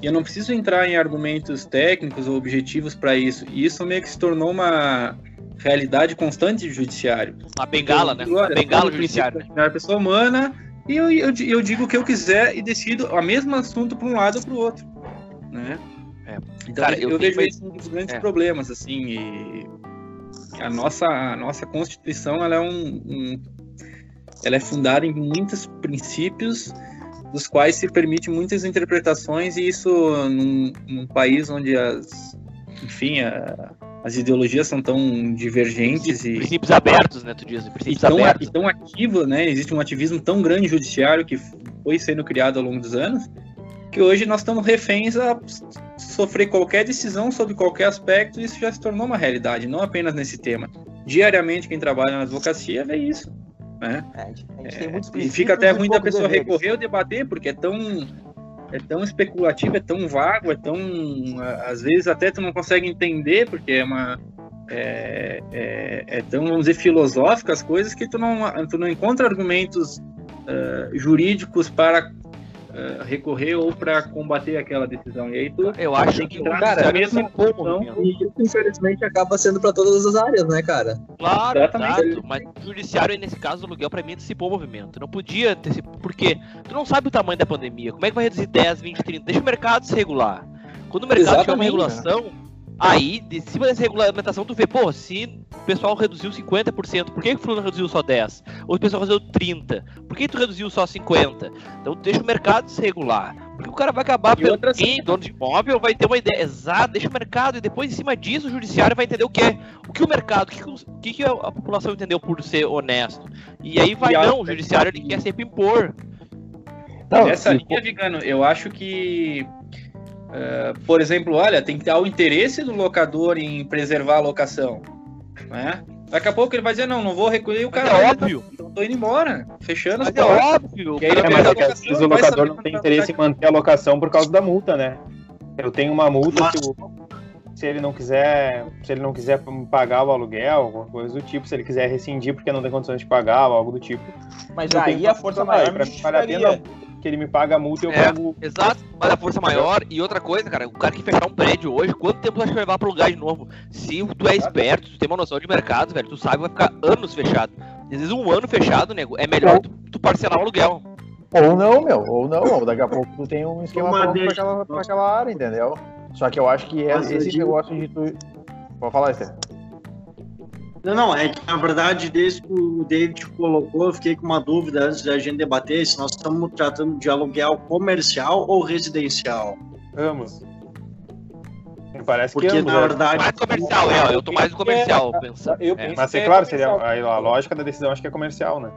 [SPEAKER 8] E eu não preciso entrar em argumentos técnicos ou objetivos para isso. E isso meio que se tornou uma realidade constante do judiciário.
[SPEAKER 4] A bengala, né?
[SPEAKER 8] Olha,
[SPEAKER 4] A bengala
[SPEAKER 8] tem o
[SPEAKER 4] judiciária.
[SPEAKER 8] princípio da pessoa humana e eu, eu, eu digo o que eu quiser e decido o mesmo assunto para um lado ou para o outro, né?
[SPEAKER 4] É.
[SPEAKER 8] Então
[SPEAKER 4] Cara,
[SPEAKER 8] eu,
[SPEAKER 4] eu
[SPEAKER 8] vejo esse um dos grandes
[SPEAKER 4] É.
[SPEAKER 8] problemas, assim, e a nossa, a nossa Constituição, ela é um, um- ela é fundada em muitos princípios dos quais se permite muitas interpretações e isso num, num país onde as, enfim, a- as ideologias são tão divergentes e
[SPEAKER 4] Princípios abertos, né? Tu diz,
[SPEAKER 8] e
[SPEAKER 4] princípios
[SPEAKER 8] tão,
[SPEAKER 4] abertos.
[SPEAKER 8] e tão ativo, né? Existe um ativismo tão grande judiciário que foi sendo criado ao longo dos anos, que hoje nós estamos reféns a sofrer qualquer decisão sobre qualquer aspecto, e isso já se tornou uma realidade, não apenas nesse tema. Diariamente, quem trabalha na advocacia vê isso. Né?
[SPEAKER 5] É,
[SPEAKER 8] É, e fica até
[SPEAKER 5] e
[SPEAKER 8] ruim da pessoa
[SPEAKER 5] deveres.
[SPEAKER 8] recorrer ou debater, porque é tão, é tão especulativo, é tão vago, é tão. Às vezes até tu não consegue entender, porque é uma. É, é, é tão, vamos dizer, filosófica as coisas que tu não, tu não encontra argumentos ah, jurídicos para ah, recorrer ou para combater aquela decisão. E aí tu
[SPEAKER 4] Eu acho
[SPEAKER 8] tem que entrar
[SPEAKER 9] cara,
[SPEAKER 4] é
[SPEAKER 8] posição.
[SPEAKER 4] movimento.
[SPEAKER 9] E isso, infelizmente, acaba sendo pra todas as áreas, né, cara?
[SPEAKER 4] Claro,
[SPEAKER 8] Exatamente.
[SPEAKER 4] exato. Mas o judiciário, nesse caso, do aluguel, pra mim, antecipou o movimento. Não podia antecipar. Porque tu não sabe o tamanho da pandemia. Como é que vai reduzir 10, 20, 30? Deixa o mercado se regular. Quando o mercado tiver uma
[SPEAKER 9] Exatamente,
[SPEAKER 4] regulação, aí, de cima dessa regulamentação, tu vê, pô, se o pessoal reduziu 50%, por que, que o fulano reduziu só 10? Ou o pessoal reduziu 30%? Por que tu reduziu só 50%? Então deixa o mercado se regular. Porque o cara vai acabar
[SPEAKER 8] E
[SPEAKER 4] pelo
[SPEAKER 8] outra assim,
[SPEAKER 4] quem, dono de imóvel, vai ter uma ideia exata, deixa o mercado, e depois, em cima disso, o judiciário vai entender o que é. O que o mercado, o que, que a, população entendeu por ser honesto. E aí vai,
[SPEAKER 8] E
[SPEAKER 4] não, o judiciário ele quer sempre impor.
[SPEAKER 1] Não,
[SPEAKER 8] Nessa linha, Vigano, eu acho que, eh, por exemplo, olha, tem que ter o interesse do locador em preservar a locação, né? Daqui a pouco ele vai dizer, não, não vou recolher, o cara
[SPEAKER 4] é óbvio.
[SPEAKER 8] então tô indo embora, fechando as
[SPEAKER 4] é
[SPEAKER 8] portas.
[SPEAKER 4] óbvio. o
[SPEAKER 8] E aí
[SPEAKER 2] É, mas é que às vezes o locador não tem interesse em manter a locação por causa da multa, né? Eu tenho uma multa
[SPEAKER 6] Mas-
[SPEAKER 2] se, o- se ele não quiser, se ele não quiser pagar o aluguel, alguma coisa do tipo, se ele quiser rescindir porque não tem condições de pagar ou algo do tipo.
[SPEAKER 5] Mas aí a
[SPEAKER 2] que
[SPEAKER 5] força maior
[SPEAKER 2] pra
[SPEAKER 5] me
[SPEAKER 2] mim vale a pena. Que ele me paga a multa e eu
[SPEAKER 4] É.
[SPEAKER 2] pago.
[SPEAKER 4] Exato, mas a força maior. E outra coisa, cara, o cara que fechar um prédio hoje, quanto tempo tu acha que vai levar pra lugar de novo? Se tu é esperto, tu tem uma noção de mercado, velho, tu sabe que vai ficar anos fechado. Às vezes um ano fechado, nego, é melhor tu, tu parcelar o aluguel.
[SPEAKER 7] Ou não, meu, ou não, ou daqui a pouco tu tem um esquema pronto pra aquela, pra aquela área, entendeu? Só que eu acho que é esse negócio de tu. Pode falar, Esther.
[SPEAKER 6] Não, não, é que na verdade, desde que o David colocou, eu fiquei com uma dúvida antes da gente debater se nós estamos tratando de aluguel comercial ou residencial.
[SPEAKER 2] Ambos. Me parece
[SPEAKER 6] Porque,
[SPEAKER 2] que ambos.
[SPEAKER 6] na
[SPEAKER 2] né?
[SPEAKER 6] verdade,
[SPEAKER 4] Mais comercial, é, eu tô mais no comercial pensando.
[SPEAKER 8] Eu
[SPEAKER 4] É.
[SPEAKER 2] Mas é
[SPEAKER 8] que
[SPEAKER 2] claro, seria a, a lógica da decisão acho que é comercial, né?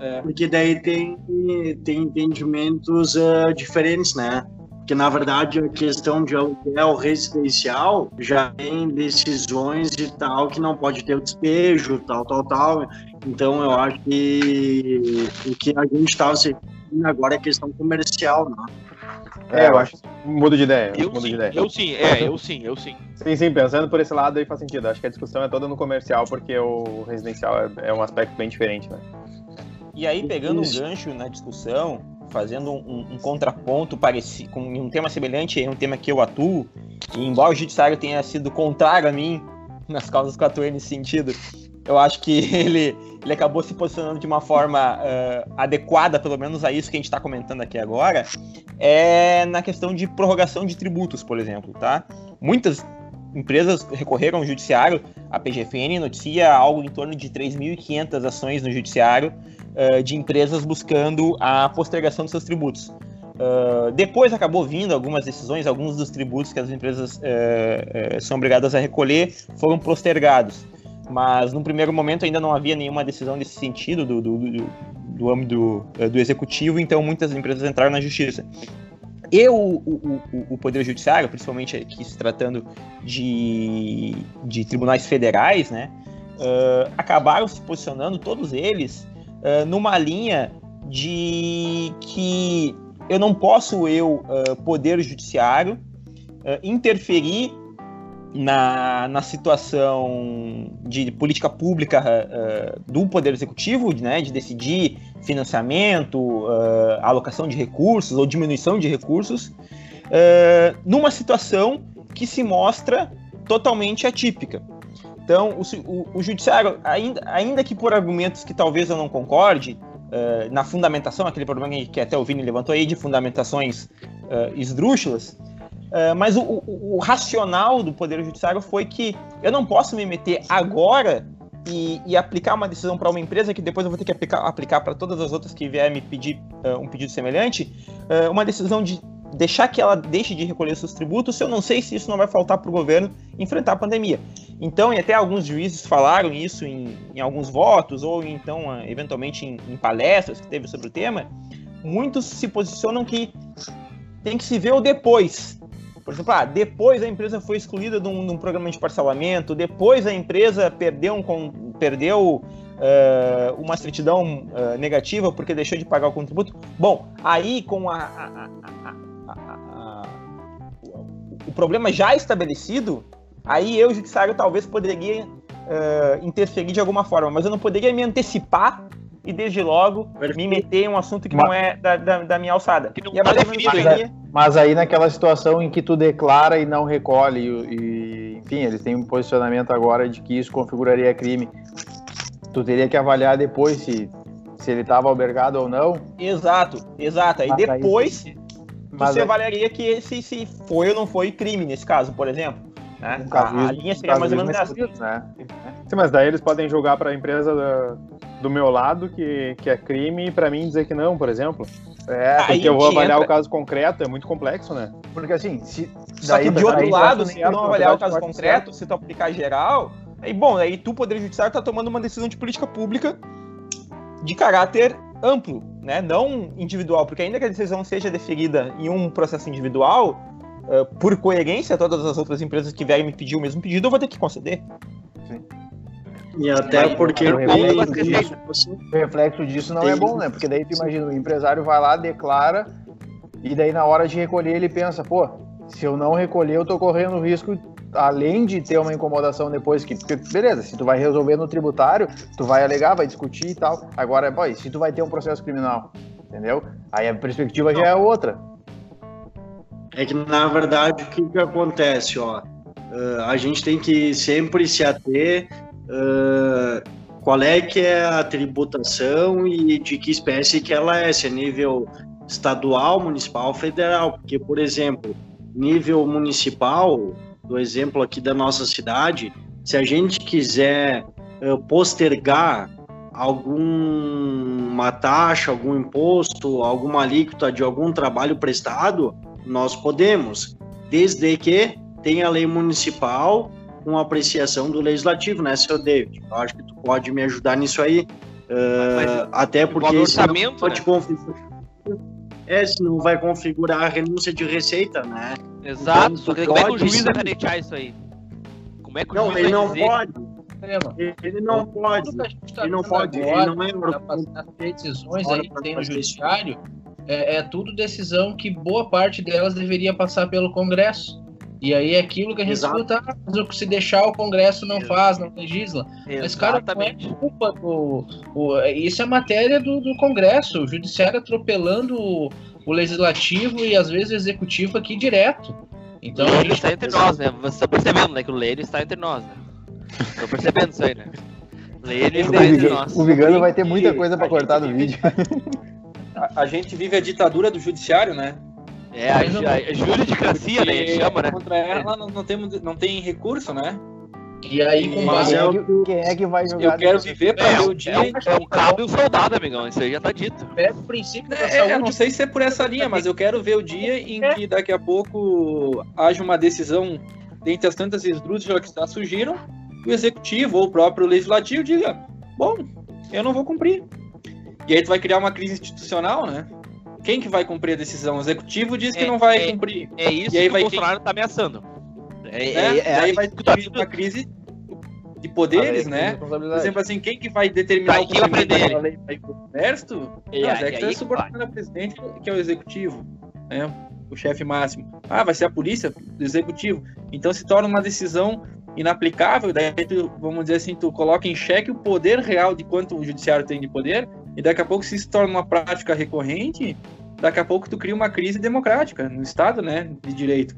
[SPEAKER 8] É.
[SPEAKER 6] porque daí tem, tem entendimentos ah, diferentes, né? Porque, na verdade, a questão de aluguel residencial já tem decisões e tal que não pode ter o despejo, tal, tal, tal. Então, eu acho que o que a gente estava se referindo agora é questão comercial, né?
[SPEAKER 2] É, eu acho. Mudo de ideia.
[SPEAKER 4] Eu
[SPEAKER 2] mudo de
[SPEAKER 4] sim,
[SPEAKER 2] ideia.
[SPEAKER 4] eu sim, é, eu sim, eu sim.
[SPEAKER 2] Sim, sim, pensando por esse lado aí faz sentido. Acho que a discussão é toda no comercial, porque o residencial é, é um aspecto bem diferente, né?
[SPEAKER 5] E aí, pegando um gancho na discussão, fazendo um, um contraponto parecido com um tema semelhante a um tema que eu atuo, e embora o judiciário tenha sido contrário a mim nas causas que eu atuei nesse sentido, eu acho que ele, ele acabou se posicionando de uma forma eh, adequada, pelo menos a isso que a gente está comentando aqui agora, é na questão de prorrogação de tributos, por exemplo, tá? Muitas empresas recorreram ao judiciário, a PGFN noticia algo em torno de 3.500 ações no judiciário eh, de empresas buscando a postergação dos seus tributos. Uh, depois acabou vindo algumas decisões, alguns dos tributos que as empresas eh, são obrigadas a recolher foram postergados. Mas no primeiro momento ainda não havia nenhuma decisão nesse sentido do, do, do, do âmbito do executivo, então muitas empresas entraram na justiça. E o, o, o, Poder Judiciário, principalmente aqui se tratando de, de tribunais federais, né, uh, acabaram se posicionando, todos eles, uh, numa linha de que eu não posso, eu, uh, Poder Judiciário, interferir na, na situação de política pública uh, do Poder Executivo, né, de decidir financiamento, uh, alocação de recursos ou diminuição de recursos, uh, numa situação que se mostra totalmente atípica. Então, o, o, o Judiciário, ainda, ainda que por argumentos que talvez eu não concorde, na fundamentação, aquele problema que até o Vini levantou aí de fundamentações esdrúxulas, Uh, mas o, o, o, racional do Poder Judiciário foi que eu não posso me meter agora e, e aplicar uma decisão para uma empresa que depois eu vou ter que aplicar, aplicar para todas as outras que vierem me pedir uh, um pedido semelhante, uh, uma decisão de deixar que ela deixe de recolher seus tributos, se eu não sei se isso não vai faltar para o governo enfrentar a pandemia. Então, e até alguns juízes falaram isso em, em alguns votos, ou então, eventualmente, em, em palestras que teve sobre o tema, muitos se posicionam que tem que se ver o depois. Por exemplo, ah, depois a empresa foi excluída de um, de um, programa de parcelamento, depois a empresa perdeu, um, perdeu uh, uma certidão uh, negativa porque deixou de pagar o contributo. Bom, aí com a, a, a, o problema já estabelecido, aí eu, judiciário, talvez poderia uh, interferir de alguma forma, mas eu não poderia me antecipar e desde logo Perfeito. me meter em um assunto que mas, não é da, da, da minha alçada. Que não e é mais definido
[SPEAKER 7] mas, mas aí naquela situação em que tu declara e não recolhe, e, e, enfim, eles têm um posicionamento agora de que isso configuraria crime. Tu teria que avaliar depois se, se ele estava albergado ou não.
[SPEAKER 5] Exato, exato. Aí mas depois aí, você aí, avaliaria que se, se foi ou não foi crime nesse caso, por exemplo. Né? A, a, linha seria mais ou menos essa. Né?
[SPEAKER 2] Sim, mas daí eles podem jogar para a empresa da, do meu lado que, que é crime e para mim dizer que não, por exemplo. É, Aí porque eu vou avaliar entra... o caso concreto, é muito complexo, né?
[SPEAKER 5] Porque assim, se. Só que de outro lado, se tu não avaliar o caso concreto, se tu aplicar geral, aí bom, aí tu, Poder Judiciário, tá tomando uma decisão de política pública de caráter amplo, né? Não individual, porque ainda que a decisão seja deferida em um processo individual, uh, por coerência, todas as outras empresas que vierem me pedir o mesmo pedido, eu vou ter que conceder. Sim.
[SPEAKER 6] E até porque o
[SPEAKER 7] reflexo, o reflexo disso não é bom, né? Porque daí tu imagina, o empresário vai lá, declara, e daí na hora de recolher ele pensa, pô, se eu não recolher, eu tô correndo risco, além de ter uma incomodação depois, que, porque, beleza, se tu vai resolver no tributário, tu vai alegar, vai discutir e tal. Agora, pô, se tu vai ter um processo criminal, entendeu? Aí a perspectiva não. já é outra.
[SPEAKER 6] É que, na verdade, o que, que acontece, ó? Uh, a gente tem que sempre se ater uh, qual é que é a tributação e de que espécie que ela é, se é nível estadual, municipal, federal, porque, por exemplo, nível municipal, do exemplo aqui da nossa cidade, se a gente quiser uh, postergar alguma taxa, algum imposto, alguma alíquota de algum trabalho prestado, nós podemos, desde que tenha a lei municipal com apreciação do legislativo, né, seu David? Eu acho que tu pode me ajudar nisso aí. Uh, até porque
[SPEAKER 4] orçamento,
[SPEAKER 6] pode né? configurar. É, se não vai configurar a renúncia de receita, né?
[SPEAKER 4] Exato, então, como é que o juiz vai canetear isso aí? Como é que o
[SPEAKER 6] não,
[SPEAKER 4] juiz
[SPEAKER 6] ele
[SPEAKER 4] vai
[SPEAKER 6] não
[SPEAKER 4] dizer?
[SPEAKER 6] pode. Ele não pode. Ele não pode. Ele não é.
[SPEAKER 3] As decisões aí que tem no judiciário é, é tudo decisão que boa parte delas deveria passar pelo Congresso. E aí é aquilo que a gente Exato. escuta, ah, mas o que se deixar o Congresso não faz, não legisla. Exatamente. Mas, cara, não é culpa do. O, isso é matéria do, do Congresso, o Judiciário atropelando o, o Legislativo e às vezes o Executivo aqui direto.
[SPEAKER 4] Então, ele está entre nós, né? Você está percebendo, né? Que o Leire está entre nós, né? Estou percebendo isso aí, né? Leire está entre nós.
[SPEAKER 7] O Vigano vai ter muita coisa para cortar no vídeo.
[SPEAKER 8] A, a gente vive a ditadura do Judiciário, né?
[SPEAKER 4] É, a, a, a juridicracia, né? Chama, né?
[SPEAKER 8] Contra ela não, não, tem, não tem recurso, né?
[SPEAKER 3] E aí, com
[SPEAKER 7] base é que, quem é que vai jogar?
[SPEAKER 8] Eu quero viver para é, ver o dia. É,
[SPEAKER 4] é um cabo e um soldado, amigão. Isso aí já tá dito.
[SPEAKER 3] É o princípio da
[SPEAKER 8] é, saúde. Eu não sei se é por essa linha, mas eu quero ver o dia em é. que daqui a pouco haja uma decisão dentre as tantas esdrúxulas que está surgiram, o executivo ou o próprio legislativo diga: bom, eu não vou cumprir. E aí tu vai criar uma crise institucional, né? quem que vai cumprir a decisão? O executivo diz que
[SPEAKER 4] É,
[SPEAKER 8] não vai
[SPEAKER 4] é-
[SPEAKER 8] cumprir.
[SPEAKER 4] É isso
[SPEAKER 8] E aí
[SPEAKER 4] que
[SPEAKER 8] vai
[SPEAKER 4] o Bolsonaro tá ameaçando. É,
[SPEAKER 8] né?
[SPEAKER 4] é, é,
[SPEAKER 8] Daí
[SPEAKER 4] é
[SPEAKER 8] vai
[SPEAKER 4] que tá
[SPEAKER 8] surgir uma crise de poderes, né? Por exemplo, assim, quem que vai determinar
[SPEAKER 4] Vai,
[SPEAKER 8] o
[SPEAKER 4] quem vai
[SPEAKER 8] cumprimento daquela lei? Vai pro exército?
[SPEAKER 4] E
[SPEAKER 8] Não, o
[SPEAKER 4] aí-
[SPEAKER 8] exército
[SPEAKER 4] aí
[SPEAKER 8] é
[SPEAKER 4] que
[SPEAKER 8] subordinado ao presidente, que é o executivo, né? O chefe máximo. Ah, vai ser a polícia do executivo. Então se torna uma decisão inaplicável, daí tu, vamos dizer assim, tu coloca em xeque o poder real de quanto o judiciário tem de poder, e daqui a pouco se isso torna uma prática recorrente, daqui a pouco tu cria uma crise democrática no Estado, né, de direito.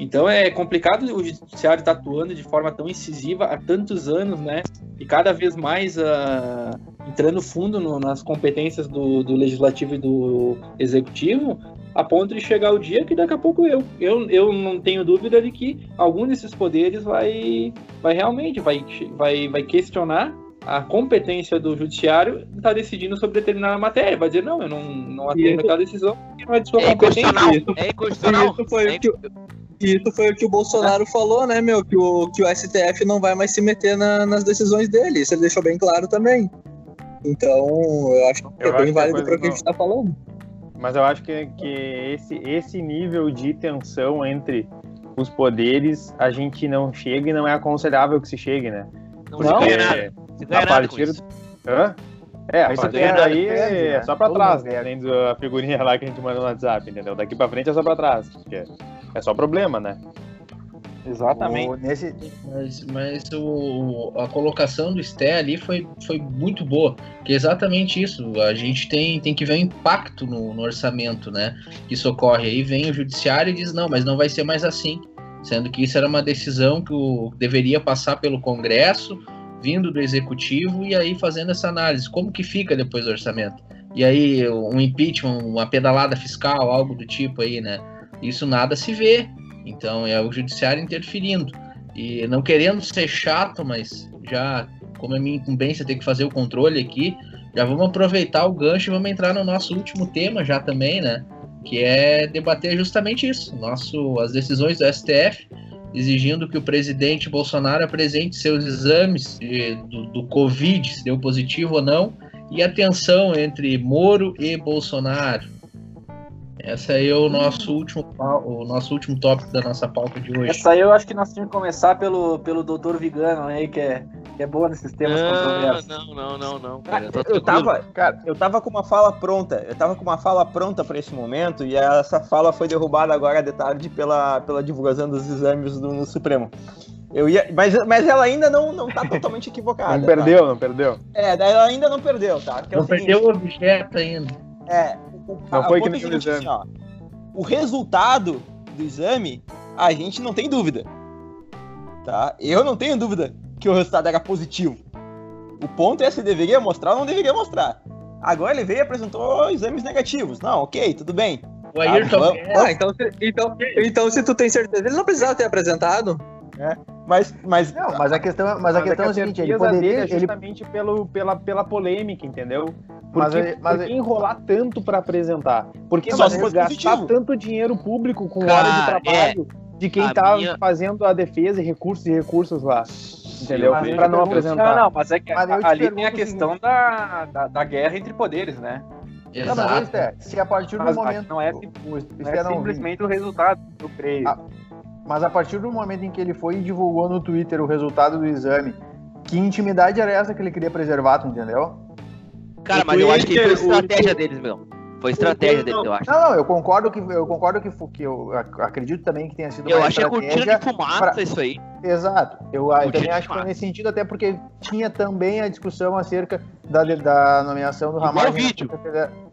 [SPEAKER 8] Então é complicado o judiciário estar atuando de forma tão incisiva há tantos anos, né? E cada vez mais ah, entrando fundo no- nas competências do, do legislativo e do executivo, a ponto de chegar o dia que daqui a pouco eu, eu, eu não tenho dúvida de que algum desses poderes vai, vai realmente vai, vai, vai questionar a competência do judiciário estar decidindo sobre determinada matéria. Vai dizer, não, eu não, não atendo
[SPEAKER 9] Isso.
[SPEAKER 8] aquela decisão porque não é de sua
[SPEAKER 4] é
[SPEAKER 8] competência.
[SPEAKER 4] inconstitucional.
[SPEAKER 9] isso.
[SPEAKER 4] É inconstitucional.
[SPEAKER 9] Isso foi,
[SPEAKER 4] É
[SPEAKER 9] o que, o- isso foi o que o Bolsonaro falou, né, meu? Que o, que o STF não vai mais se meter na- nas decisões dele. Isso ele deixou bem claro também. Então, eu acho que
[SPEAKER 2] Eu
[SPEAKER 9] é
[SPEAKER 2] acho
[SPEAKER 9] bem
[SPEAKER 2] a
[SPEAKER 9] válido para o que a gente tá falando.
[SPEAKER 2] Mas eu acho que, que esse, esse nível de tensão entre os poderes a gente não chega e não é aconselhável que se chegue, né?
[SPEAKER 4] Não,
[SPEAKER 7] Não,
[SPEAKER 4] se ganha
[SPEAKER 2] é- a
[SPEAKER 4] nada com
[SPEAKER 2] partir
[SPEAKER 4] isso.
[SPEAKER 2] Hã? É, a
[SPEAKER 7] Aí você
[SPEAKER 2] partir daí é
[SPEAKER 7] né?
[SPEAKER 2] só pra trás, né? Nem da figurinha lá que a gente manda no WhatsApp, entendeu? Daqui pra frente é só pra trás. porque é só problema, né?
[SPEAKER 8] Exatamente.
[SPEAKER 7] O- nesse,
[SPEAKER 3] Mas, mas o, a colocação do Sté ali foi, foi muito boa. Que é exatamente isso. A gente tem, tem que ver o impacto no, no orçamento, né? Que isso ocorre. Aí vem o judiciário e diz, não, mas não vai ser mais assim. Sendo que isso era uma decisão que o, deveria passar pelo Congresso, vindo do Executivo, e aí fazendo essa análise. Como que fica depois do orçamento? E aí, um impeachment, uma pedalada fiscal, algo do tipo aí, né? Isso nada se vê. Então é o judiciário interferindo. E não querendo ser chato, mas já, como é minha incumbência ter que fazer o controle aqui, já vamos aproveitar o gancho e vamos entrar no nosso último tema já também, né? Que é debater justamente isso. Nosso, as decisões do STF exigindo que o presidente Bolsonaro apresente seus exames de- do, do Covid, se deu positivo ou não, e a tensão entre Moro e Bolsonaro. Esse aí é o nosso último, pau- o nosso último tópico da nossa pauta de hoje.
[SPEAKER 8] Essa aí eu acho que nós tínhamos que começar pelo, pelo doutor Vigano aí, que é, é boa nesses temas
[SPEAKER 4] Não,
[SPEAKER 8] controversos.
[SPEAKER 4] não, não, não, não. Cara, eu tô
[SPEAKER 5] eu
[SPEAKER 4] tranquilo.
[SPEAKER 5] tava, cara, eu tava com uma fala pronta. Eu tava com uma fala pronta pra esse momento e essa fala foi derrubada agora de tarde pela, pela divulgação dos exames do, no Supremo. Eu ia, mas, mas ela ainda não, não tá totalmente equivocada.
[SPEAKER 2] Não
[SPEAKER 5] tá?
[SPEAKER 2] perdeu, não perdeu.
[SPEAKER 5] É, daí ela ainda não perdeu, tá? Que é o
[SPEAKER 3] Não
[SPEAKER 5] seguinte,
[SPEAKER 3] perdeu o objeto ainda.
[SPEAKER 5] É, o, o-
[SPEAKER 2] Não
[SPEAKER 5] a-
[SPEAKER 2] foi
[SPEAKER 5] o
[SPEAKER 2] que nem
[SPEAKER 5] é o
[SPEAKER 2] o
[SPEAKER 5] seguinte,
[SPEAKER 2] exame.
[SPEAKER 5] assim, ó, o resultado do exame, a gente não tem dúvida. Tá? Eu não tenho dúvida que o resultado era positivo. O ponto é se deveria mostrar ou não deveria mostrar. Agora ele veio e apresentou exames negativos. Não, ok, tudo bem.
[SPEAKER 3] O Ayrton
[SPEAKER 5] vamos-
[SPEAKER 3] Guedes-
[SPEAKER 9] Ah, então, se- então, então se tu tem certeza, ele não precisava ter apresentado.
[SPEAKER 5] Mas, mas,
[SPEAKER 7] não, mas a questão, mas a questão é a seguinte, ele poderia,
[SPEAKER 2] é
[SPEAKER 7] ele,
[SPEAKER 2] justamente pelo, pela, pela polêmica, entendeu? Por
[SPEAKER 7] Mas
[SPEAKER 2] que,
[SPEAKER 7] ele- mas
[SPEAKER 2] por que
[SPEAKER 7] ele-
[SPEAKER 2] enrolar tanto pra apresentar? Por que
[SPEAKER 5] mas
[SPEAKER 2] gastar
[SPEAKER 5] positivo.
[SPEAKER 2] tanto dinheiro público com
[SPEAKER 4] Cara,
[SPEAKER 2] hora de trabalho de quem tá
[SPEAKER 4] minha-
[SPEAKER 2] fazendo a defesa e recursos e recursos lá? Entendeu?
[SPEAKER 8] Mas
[SPEAKER 2] Pra não apresentar.
[SPEAKER 8] Não, não, mas é que
[SPEAKER 7] Mas
[SPEAKER 8] ali tem a questão da, da, da guerra entre poderes, né?
[SPEAKER 7] Não, mas
[SPEAKER 3] Exato.
[SPEAKER 7] Sté, se a partir do
[SPEAKER 8] Mas
[SPEAKER 7] momento...
[SPEAKER 8] não é,
[SPEAKER 7] o-
[SPEAKER 8] não é simplesmente o resultado, eu creio.
[SPEAKER 7] Ah, Mas a partir do momento em que ele foi e divulgou no Twitter o resultado do exame, que intimidade era essa que ele queria preservar, tu entendeu?
[SPEAKER 4] Cara,
[SPEAKER 6] O
[SPEAKER 4] mas eu acho que foi
[SPEAKER 6] Twitter, o-
[SPEAKER 4] estratégia deles, meu. Foi estratégia deles, eu acho.
[SPEAKER 7] Não, não, eu concordo que eu concordo que, que eu ac- acredito também que tenha sido
[SPEAKER 4] Eu
[SPEAKER 7] uma
[SPEAKER 4] achei a cortina
[SPEAKER 7] estratégia.
[SPEAKER 4] de fumaça
[SPEAKER 7] pra-
[SPEAKER 4] isso aí.
[SPEAKER 7] Exato. Eu, ah, eu
[SPEAKER 4] Cortina
[SPEAKER 7] também acho que foi nesse sentido, até porque tinha também a discussão acerca da, da nomeação do
[SPEAKER 4] Igual
[SPEAKER 7] Ramagem
[SPEAKER 4] o vídeo.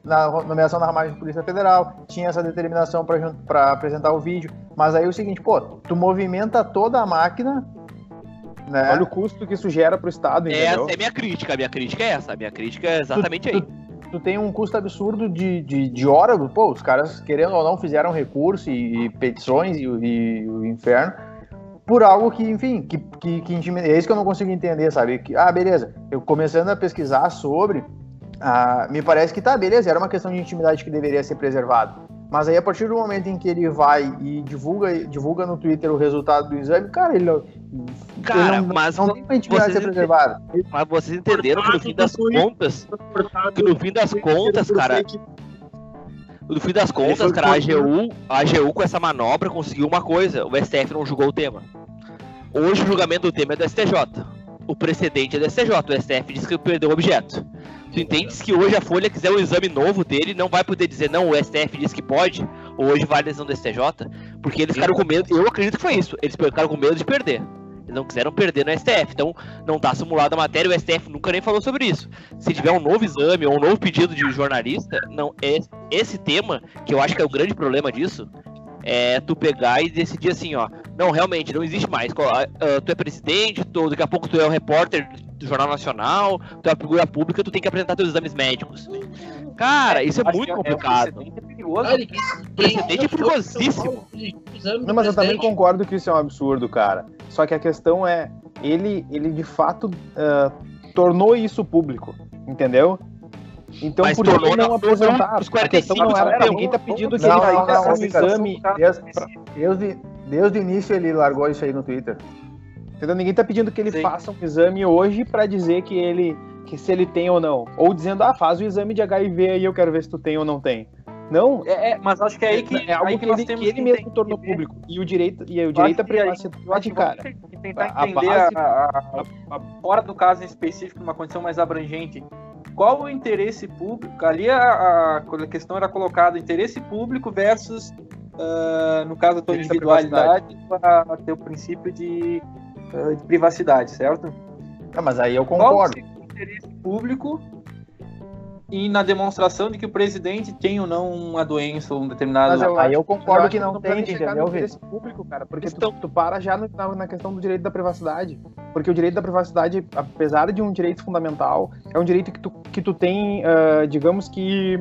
[SPEAKER 7] na, nomeação da Ramagem de Polícia Federal, tinha essa determinação para apresentar o vídeo. Mas aí é o seguinte, pô, tu movimenta toda a máquina, né?
[SPEAKER 2] Olha o custo que isso gera pro Estado, entendeu?
[SPEAKER 4] Essa é a minha crítica. A minha crítica é essa. A minha crítica é exatamente
[SPEAKER 7] tu,
[SPEAKER 4] aí.
[SPEAKER 7] Tu, tu tem um custo absurdo de, de, de hora, pô, os caras, querendo ou não, fizeram recurso e, e petições e, e o inferno por algo que, enfim, que, que, que intimida- É isso que eu não consigo entender, sabe? Que, ah, beleza, eu começando a pesquisar sobre, ah, me parece que tá, beleza, era uma questão de intimidade que deveria ser preservado. Mas aí, a partir do momento em que ele vai e divulga, divulga no Twitter o resultado do exame, cara, ele, não-
[SPEAKER 4] Cara,
[SPEAKER 7] ele não,
[SPEAKER 4] mas
[SPEAKER 7] não tem uma intimidade
[SPEAKER 4] vocês
[SPEAKER 7] ser preservada.
[SPEAKER 4] Mas vocês entenderam que no fim das contas, que no fim das contas, cara, No fim das contas, cara, a AGU, a AGU com essa manobra conseguiu uma coisa: o STF não julgou o tema. Hoje o julgamento do tema é do STJ. O precedente é do STJ. O STF disse que perdeu o objeto. Tu entendes que hoje a Folha quiser o exame novo dele, não vai poder dizer, não, o STF disse que pode, hoje vai a decisão do STJ, porque eles ficaram com medo, eu acredito que foi isso, eles ficaram com medo de perder. Eles não quiseram perder no STF, então não tá simulada a matéria, o STF nunca nem falou sobre isso. Se tiver um novo exame ou um novo pedido de jornalista, não é esse tema, que eu acho que é o grande problema disso, é tu pegar e decidir assim, ó, não, realmente, não existe mais. Ah, ah, Tu é presidente, tu, daqui a pouco tu é o repórter do Jornal Nacional, tu é uma figura pública, tu tem que apresentar teus exames médicos. Cara, isso é
[SPEAKER 10] Acho
[SPEAKER 4] muito complicado.
[SPEAKER 10] É, é perigoso.
[SPEAKER 3] Ah,
[SPEAKER 4] Precedente é perigosíssimo.
[SPEAKER 2] Não, mas eu também concordo que isso é um absurdo, cara. Só que a questão é, ele, ele de fato ah, tornou isso público, entendeu? Então
[SPEAKER 4] Mas
[SPEAKER 2] por que
[SPEAKER 4] tornou
[SPEAKER 2] não apresentar?
[SPEAKER 4] os
[SPEAKER 2] A questão não
[SPEAKER 4] 45
[SPEAKER 2] era,
[SPEAKER 4] sabe?
[SPEAKER 2] ninguém tá pedindo que
[SPEAKER 7] Não,
[SPEAKER 2] ele
[SPEAKER 7] não,
[SPEAKER 2] um
[SPEAKER 7] assim,
[SPEAKER 2] exame.
[SPEAKER 7] Desde, desde, desde o início ele largou isso aí no Twitter.
[SPEAKER 2] Entendeu? Ninguém tá pedindo que ele
[SPEAKER 10] Sim.
[SPEAKER 2] faça um exame hoje pra dizer que ele que se ele tem ou não, ou dizendo ah faz o exame de HIV aí eu quero ver se tu tem ou não tem. Não,
[SPEAKER 10] É, é, mas acho que é aí que,
[SPEAKER 2] é algo
[SPEAKER 10] aí
[SPEAKER 2] que,
[SPEAKER 10] nós
[SPEAKER 2] ele, que ele
[SPEAKER 10] que
[SPEAKER 2] mesmo tornou público e o direito e o direito à
[SPEAKER 10] que aí-
[SPEAKER 2] privacidade,
[SPEAKER 10] que
[SPEAKER 2] cara.
[SPEAKER 10] ter que tentar
[SPEAKER 2] a
[SPEAKER 10] entender
[SPEAKER 2] base-
[SPEAKER 10] a- a- a- fora do caso em específico, uma condição mais abrangente. Qual o interesse público? Ali a, a- a questão era colocada interesse público versus, ah, no caso da tua individualidade, a, a teu princípio de, de privacidade, certo?
[SPEAKER 2] Ah, mas aí eu
[SPEAKER 10] Qual
[SPEAKER 2] concordo.
[SPEAKER 10] seria o interesse público e na demonstração de que o presidente tem ou não uma doença ou um determinado.
[SPEAKER 2] Mas eu,
[SPEAKER 7] Aí eu
[SPEAKER 2] eu
[SPEAKER 7] concordo
[SPEAKER 2] acho
[SPEAKER 7] que não
[SPEAKER 2] precisa
[SPEAKER 7] tem, entendeu,
[SPEAKER 2] no interesse público, cara, porque tu, tu para já no- na, na questão do direito da privacidade. Porque o direito da privacidade, apesar de um direito fundamental, é um direito que tu, que tu tem, ah, digamos que,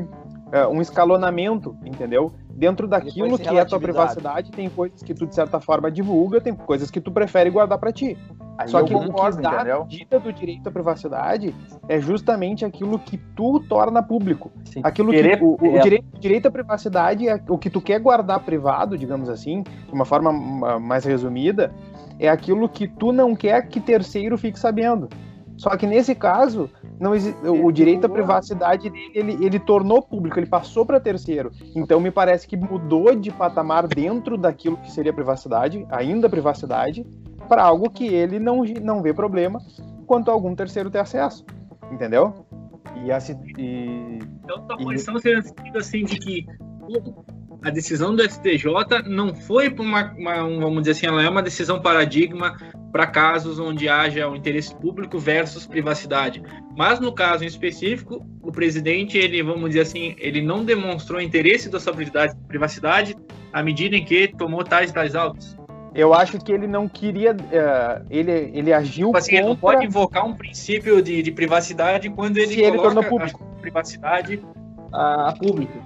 [SPEAKER 2] ah, um escalonamento, entendeu? Dentro daquilo que é a tua privacidade, tem coisas que tu, de certa forma, divulga, tem coisas que tu prefere guardar pra ti.
[SPEAKER 7] Aí
[SPEAKER 2] Só que o que
[SPEAKER 7] concordo,
[SPEAKER 2] dá a
[SPEAKER 7] entendeu?
[SPEAKER 2] medida do direito à privacidade é justamente aquilo que tu torna público.
[SPEAKER 10] Sim.
[SPEAKER 2] Aquilo
[SPEAKER 10] Querer-
[SPEAKER 2] que o, o
[SPEAKER 10] é.
[SPEAKER 2] direito, o direito à privacidade é o que tu quer guardar privado, digamos assim, de uma forma ma- mais resumida, é aquilo que tu não quer que terceiro fique sabendo. Só que nesse caso, não o direito à privacidade dele, ele, ele tornou público, ele passou para terceiro. Então me parece que mudou de patamar dentro daquilo que seria privacidade, ainda privacidade, para algo que ele não, não vê problema quanto algum terceiro ter acesso. Entendeu?
[SPEAKER 7] E, assim, e
[SPEAKER 8] Então, tua
[SPEAKER 2] E-
[SPEAKER 8] posição seria no sentido assim de que a decisão do STJ não foi para uma, uma- um, vamos dizer assim, ela é uma decisão paradigma para casos onde haja o interesse público versus privacidade. Mas no caso em específico, o presidente, ele, vamos dizer assim, ele não demonstrou interesse da sua privacidade, à medida em que tomou tais e tais autos.
[SPEAKER 2] Eu acho que ele não queria. eh, ele, ele agiu
[SPEAKER 8] Tipo assim, ele não
[SPEAKER 2] contra.
[SPEAKER 8] pode invocar um princípio de, de privacidade quando ele
[SPEAKER 2] Se ele
[SPEAKER 8] coloca
[SPEAKER 2] tornou público.
[SPEAKER 8] a privacidade a, a público.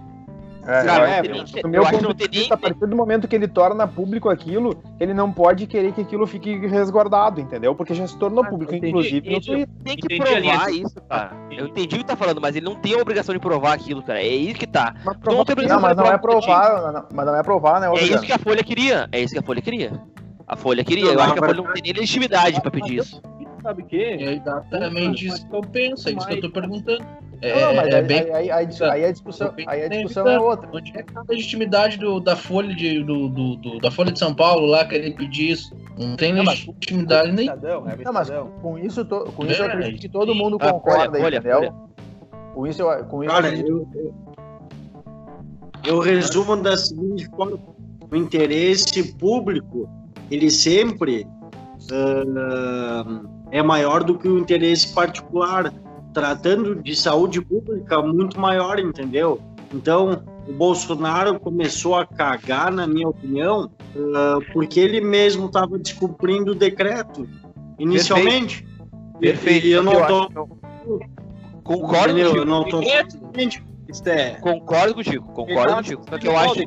[SPEAKER 7] É,
[SPEAKER 4] Cara,
[SPEAKER 2] é,
[SPEAKER 4] não tem- eu
[SPEAKER 2] meu
[SPEAKER 4] que
[SPEAKER 2] ponto
[SPEAKER 4] não
[SPEAKER 2] de vista, a partir do momento que ele torna público aquilo, ele não pode querer que aquilo fique resguardado, entendeu? Porque já se tornou
[SPEAKER 8] Ah,
[SPEAKER 2] público,
[SPEAKER 8] entendi.
[SPEAKER 2] inclusive no
[SPEAKER 8] Isso-
[SPEAKER 2] Twitter.
[SPEAKER 4] Tem que
[SPEAKER 8] Entendi
[SPEAKER 4] provar isso, cara. Eu entendi o que tá falando, mas ele não tem a obrigação de provar aquilo, cara. É isso que tá.
[SPEAKER 2] Mas
[SPEAKER 4] Tu não tem
[SPEAKER 2] prova-
[SPEAKER 4] obrigação
[SPEAKER 7] Não, mas
[SPEAKER 4] de
[SPEAKER 7] não é
[SPEAKER 4] provar.
[SPEAKER 7] provar, não- mas não é provar, né,
[SPEAKER 4] É isso que a Folha queria. É isso que a Folha queria. A Folha queria.
[SPEAKER 6] Não,
[SPEAKER 4] Eu acho que a Folha não tem nem legitimidade pra pedir isso.
[SPEAKER 10] Sabe o quê?
[SPEAKER 3] É exatamente isso que eu penso, é isso que eu tô perguntando. É,
[SPEAKER 7] Não, mas
[SPEAKER 3] é
[SPEAKER 7] aí,
[SPEAKER 3] bem
[SPEAKER 7] aí, aí, aí, aí a discussão, aí a discussão é outra.
[SPEAKER 3] Onde é que tá a legitimidade do, da Folha de, do, do- do- da Folha de São Paulo lá querer pedir isso? Não tem
[SPEAKER 5] Não,
[SPEAKER 3] legitimidade nem.
[SPEAKER 5] É
[SPEAKER 7] Não, mas com isso, to- com isso eu
[SPEAKER 3] É,
[SPEAKER 7] acredito que todo mundo
[SPEAKER 4] Ah,
[SPEAKER 7] concorda,
[SPEAKER 4] olha,
[SPEAKER 7] entendeu?
[SPEAKER 4] olha.
[SPEAKER 7] Com isso, eu, com isso
[SPEAKER 6] Cara,
[SPEAKER 7] eu
[SPEAKER 6] eu, eu, resumo da seguinte forma: o interesse público ele sempre ah, é maior do que o interesse particular, tratando de saúde pública muito maior, entendeu? Então, o Bolsonaro começou a cagar, na minha opinião, porque ele mesmo estava descumprindo o decreto inicialmente.
[SPEAKER 4] Perfeito.
[SPEAKER 6] E eu não
[SPEAKER 4] Eu
[SPEAKER 6] tô.
[SPEAKER 4] Concordo
[SPEAKER 6] entendeu?
[SPEAKER 4] contigo.
[SPEAKER 6] Eu não tô.
[SPEAKER 10] Isso é.
[SPEAKER 4] Concordo contigo. Concordo contigo. Só que eu acho.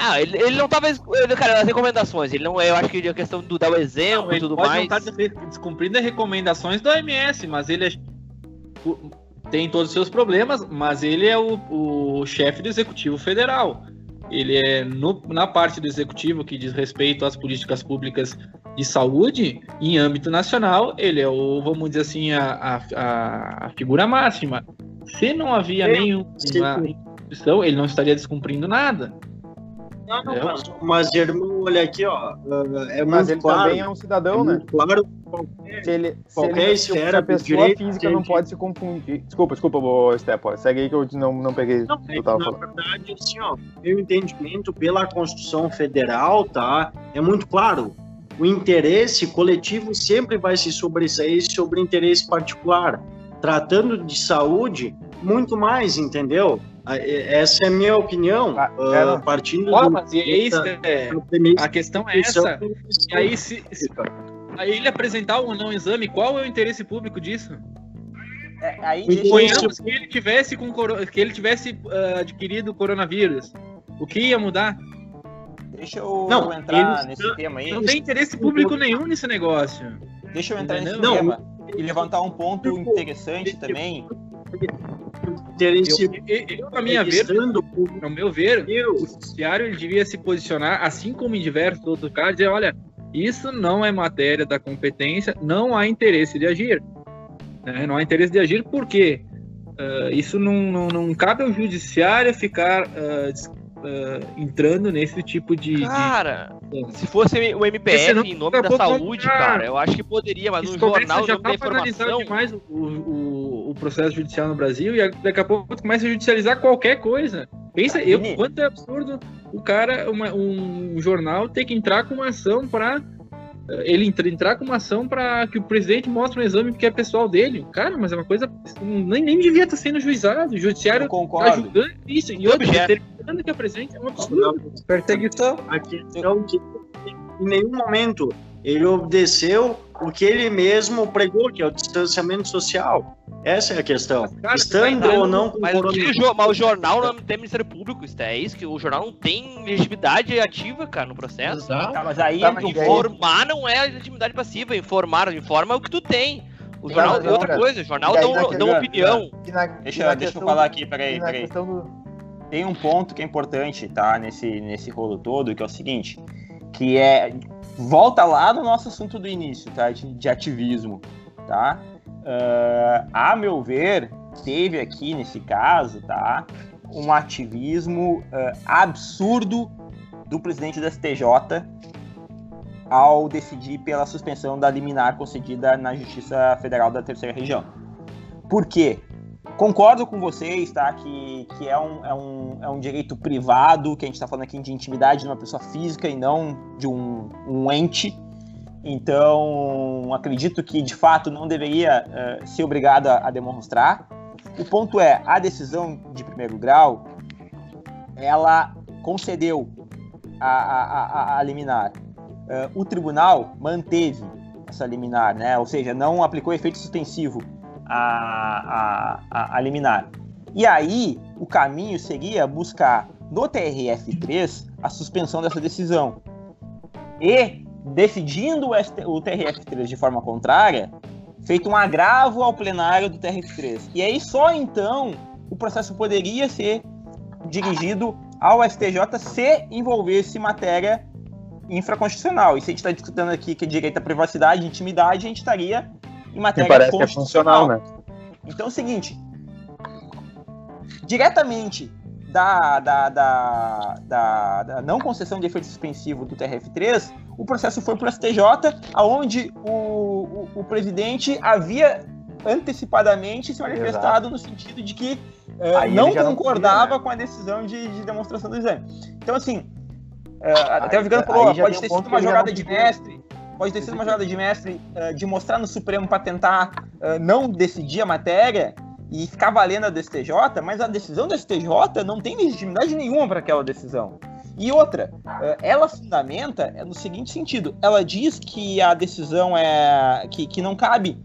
[SPEAKER 4] Ah, ele, ele não tava. Ele, cara, as recomendações. Ele não. Eu acho que a questão do dar o exemplo
[SPEAKER 8] Não,
[SPEAKER 4] e tudo
[SPEAKER 8] pode
[SPEAKER 4] mais.
[SPEAKER 8] não estar descumprindo as recomendações da OMS, mas ele é- tem todos os seus problemas, mas ele é o, o chefe do Executivo Federal. Ele é no- na parte do Executivo que diz respeito às políticas públicas de saúde, em âmbito nacional, ele é o, vamos dizer assim, a, a, a- figura máxima. Se não havia
[SPEAKER 6] Sim,
[SPEAKER 8] nenhum
[SPEAKER 6] sim.
[SPEAKER 8] uma Constituição, ele não estaria descumprindo nada.
[SPEAKER 6] Não, não, mas, mas, irmão, olha aqui, ó. É
[SPEAKER 2] mas ele
[SPEAKER 6] claro,
[SPEAKER 2] também é um cidadão,
[SPEAKER 6] é
[SPEAKER 2] né?
[SPEAKER 6] claro qualquer,
[SPEAKER 2] Se ele, se
[SPEAKER 6] qualquer
[SPEAKER 2] ele, se
[SPEAKER 6] esfera
[SPEAKER 2] a
[SPEAKER 6] do
[SPEAKER 2] pessoa
[SPEAKER 6] direito
[SPEAKER 2] física não pode se confundir. Desculpa, desculpa, Stepo. Segue aí que eu não, não peguei
[SPEAKER 6] Não,
[SPEAKER 2] o
[SPEAKER 6] é na
[SPEAKER 2] falando.
[SPEAKER 6] verdade, assim, ó, meu entendimento pela Constituição Federal, tá, é muito claro. O interesse coletivo sempre vai se sobressair sobre o interesse particular. Tratando de saúde, muito mais, entendeu? Essa é a minha opinião.
[SPEAKER 2] Ah, não.
[SPEAKER 6] partindo do-
[SPEAKER 8] mas e é isso, é, a questão é essa. E aí, se, se- aí ele apresentar ou não o exame, qual é o interesse público disso?
[SPEAKER 5] É, aí
[SPEAKER 8] Suponhamos que ele tivesse, com que ele tivesse ah, adquirido o coronavírus. O que ia mudar?
[SPEAKER 5] Deixa eu
[SPEAKER 6] Não,
[SPEAKER 5] entrar
[SPEAKER 6] eles-
[SPEAKER 5] nesse tema aí.
[SPEAKER 8] Não tem interesse público nenhum nesse negócio.
[SPEAKER 5] Deixa eu entrar nesse
[SPEAKER 8] Entendeu?
[SPEAKER 5] tema e levantar um ponto interessante também.
[SPEAKER 6] Interesse
[SPEAKER 8] Eu, eu, eu, a minha ver, no meu ver,
[SPEAKER 6] eu,
[SPEAKER 8] o judiciário ele devia se posicionar, assim como em diversos outros casos, dizer, olha, isso não é matéria da competência, não há interesse de agir. né? Não há interesse de agir porque ah, isso não, não, não cabe ao judiciário ficar des- ah, entrando nesse tipo de... de-
[SPEAKER 4] Cara, se fosse o MPF
[SPEAKER 8] não-
[SPEAKER 4] em nome da saúde, cara, eu acho que poderia, mas no jornal,
[SPEAKER 8] já tá
[SPEAKER 4] informação,
[SPEAKER 8] demais o, o, o processo judicial no Brasil e a- daqui a pouco tu começa a judicializar qualquer coisa. Pensa, eu, quanto é absurdo o cara, uma- um jornal ter que entrar com uma ação para ele entra- entrar com uma ação para que o presidente mostre um exame que é pessoal dele. Cara, mas é uma coisa nem, nem devia estar sendo juizado. O judiciário tá
[SPEAKER 5] concordo.
[SPEAKER 8] julgando isso e outro determinando que a presente é um absurdo.
[SPEAKER 9] Perseguição.
[SPEAKER 6] a questão que em nenhum momento ele obedeceu o que ele mesmo pregou, que é o distanciamento social. Essa é a questão.
[SPEAKER 8] Cara,
[SPEAKER 6] Estando ou não com
[SPEAKER 4] Mas, o mas o jornal não tem Ministério Público, isso é isso, que o jornal não tem legitimidade ativa, cara, no processo.
[SPEAKER 3] Exato.
[SPEAKER 5] Tá, mas aí
[SPEAKER 2] Tá, mas
[SPEAKER 5] um
[SPEAKER 2] aí-.
[SPEAKER 4] Informar não é legitimidade passiva, informar, informa o que tu tem. O jornal tem outra
[SPEAKER 2] olha,
[SPEAKER 4] coisa, o jornal dá,
[SPEAKER 2] naquele-
[SPEAKER 4] dá opinião.
[SPEAKER 2] Na-
[SPEAKER 5] Deixa,
[SPEAKER 2] na
[SPEAKER 5] deixa eu falar aqui, peraí, peraí.
[SPEAKER 2] do-
[SPEAKER 5] Tem um ponto que é importante, tá? Nesse, nesse rolo todo, que é o seguinte, que é. Volta lá no nosso assunto do início, tá? De, de ativismo, tá? Ah, a meu ver, teve aqui nesse caso, tá? Um ativismo ah, absurdo do presidente do STJ ao decidir pela suspensão da liminar concedida na Justiça Federal da Terceira Região. Por quê? Concordo com vocês, tá? Que, que é, um, é, um, é um direito privado, que a gente está falando aqui de intimidade de uma pessoa física e não de um, um ente. Então, acredito que de fato não deveria eh, ser obrigado a, a demonstrar. O ponto é, a decisão de primeiro grau, ela concedeu a, a, a, a liminar. Eh, o tribunal manteve essa liminar, né? Ou seja, não aplicou efeito suspensivo a, a, a, liminar. E aí, o caminho seria buscar no TRF3 a suspensão dessa decisão. E, decidindo o, ST o TRF3 de forma contrária, feito um agravo ao plenário do TRF3. E aí, só então, o processo poderia ser dirigido ao STJ se envolvesse matéria infraconstitucional. E se a gente está discutindo aqui que é direito à privacidade intimidade, a gente estaria em matéria
[SPEAKER 11] parece que é
[SPEAKER 5] constitucional.
[SPEAKER 11] funcional, né?
[SPEAKER 5] Então é o seguinte, diretamente da, da, da, da, da não concessão de efeito suspensivo do TRF3, o processo foi para o STJ, aonde o, o, o presidente havia antecipadamente se manifestado no sentido de que eh, não
[SPEAKER 2] já não
[SPEAKER 5] concordava
[SPEAKER 2] podia, né?
[SPEAKER 5] com a decisão de, de demonstração do exame. Então, assim, eh, até o Vigano falou, pode ter sido uma jogada de mestre, pode ter sido uma jogada de mestre eh, de mostrar no Supremo para tentar eh, não decidir a matéria e ficar valendo a do STJ, mas a decisão do STJ não tem legitimidade nenhuma para aquela decisão. E outra, eh, ela fundamenta no seguinte sentido: ela diz que a decisão é que, que não cabe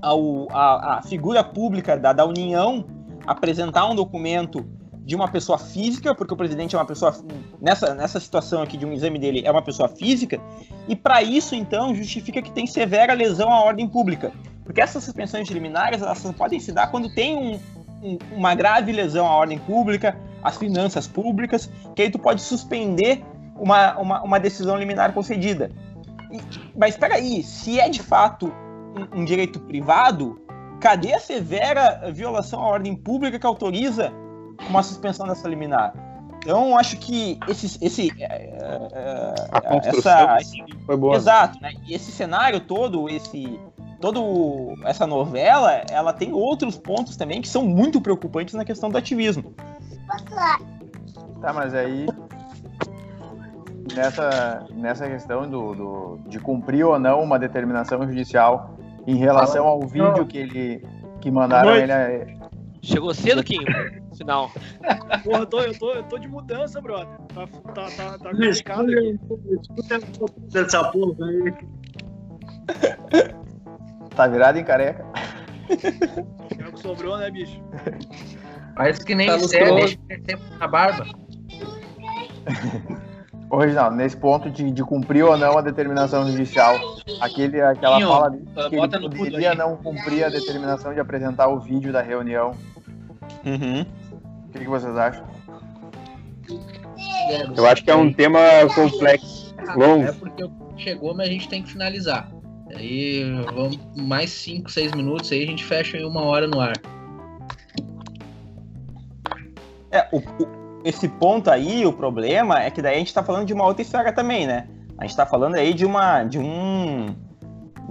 [SPEAKER 5] ao, a, a figura pública da, da União apresentar um documento de uma pessoa física, porque o presidente é uma pessoa nessa, nessa situação aqui de um exame dele é uma pessoa física, e para isso então justifica que tem severa lesão à ordem pública, porque essas suspensões liminares elas podem se dar quando tem um, um, uma grave lesão à ordem pública, às finanças públicas, que aí tu pode suspender uma, uma, uma decisão liminar concedida. E, mas espera aí, se é de fato um, um direito privado, cadê a severa violação à ordem pública que autoriza uma suspensão dessa liminar. Então, acho que esse, esse,
[SPEAKER 2] A construção
[SPEAKER 5] essa, esse
[SPEAKER 2] foi boa.
[SPEAKER 5] Exato, né? E esse cenário todo, esse todo essa novela, ela tem outros pontos também que são muito preocupantes na questão do ativismo.
[SPEAKER 7] Tá, mas aí. Nessa, nessa questão do, do- de cumprir ou não uma determinação judicial em relação ao vídeo que ele que mandaram ele.
[SPEAKER 4] Chegou cedo, Kim? Final.
[SPEAKER 12] Porra, eu tô, eu, tô, eu tô de mudança, brother. Tá, tá, tá, tá complicado aqui.
[SPEAKER 6] Escuta essa porra aí.
[SPEAKER 7] Tá virado em careca.
[SPEAKER 12] É o que sobrou, né, bicho?
[SPEAKER 3] Faz que nem
[SPEAKER 9] Tá
[SPEAKER 3] sério, deixa tempo na barba.
[SPEAKER 7] Original, nesse ponto de, de cumprir ou não a determinação judicial, aquele, aquela
[SPEAKER 8] Sim,
[SPEAKER 7] fala
[SPEAKER 8] ah,
[SPEAKER 7] que ele poderia não cumprir a determinação de apresentar o vídeo da reunião.
[SPEAKER 5] Uhum.
[SPEAKER 7] O que, que vocês acham?
[SPEAKER 2] Eu acho que é um tema complexo, longo.
[SPEAKER 3] É porque chegou, mas a gente tem que finalizar. Aí vamos mais 5, 6 minutos aí a gente fecha em uma hora no ar.
[SPEAKER 5] É, o- esse ponto aí, o problema é que daí a gente tá falando de uma outra esfera também, né? A gente tá falando aí de uma de um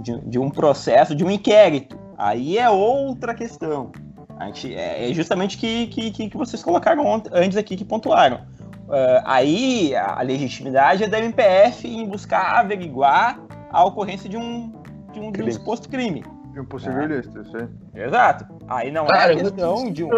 [SPEAKER 5] de, de um processo, de um inquérito. Aí é outra questão. A gente, é é justamente que, que, que vocês colocaram antes aqui, que pontuaram. Ah, aí a legitimidade é da MPF em buscar averiguar a ocorrência de um, de um, de um
[SPEAKER 2] Crime.
[SPEAKER 5] suposto crime.
[SPEAKER 7] De um possível ilícito, isso aí.
[SPEAKER 5] Exato. Aí não
[SPEAKER 3] Cara,
[SPEAKER 5] é
[SPEAKER 3] eu vou
[SPEAKER 5] questão de um.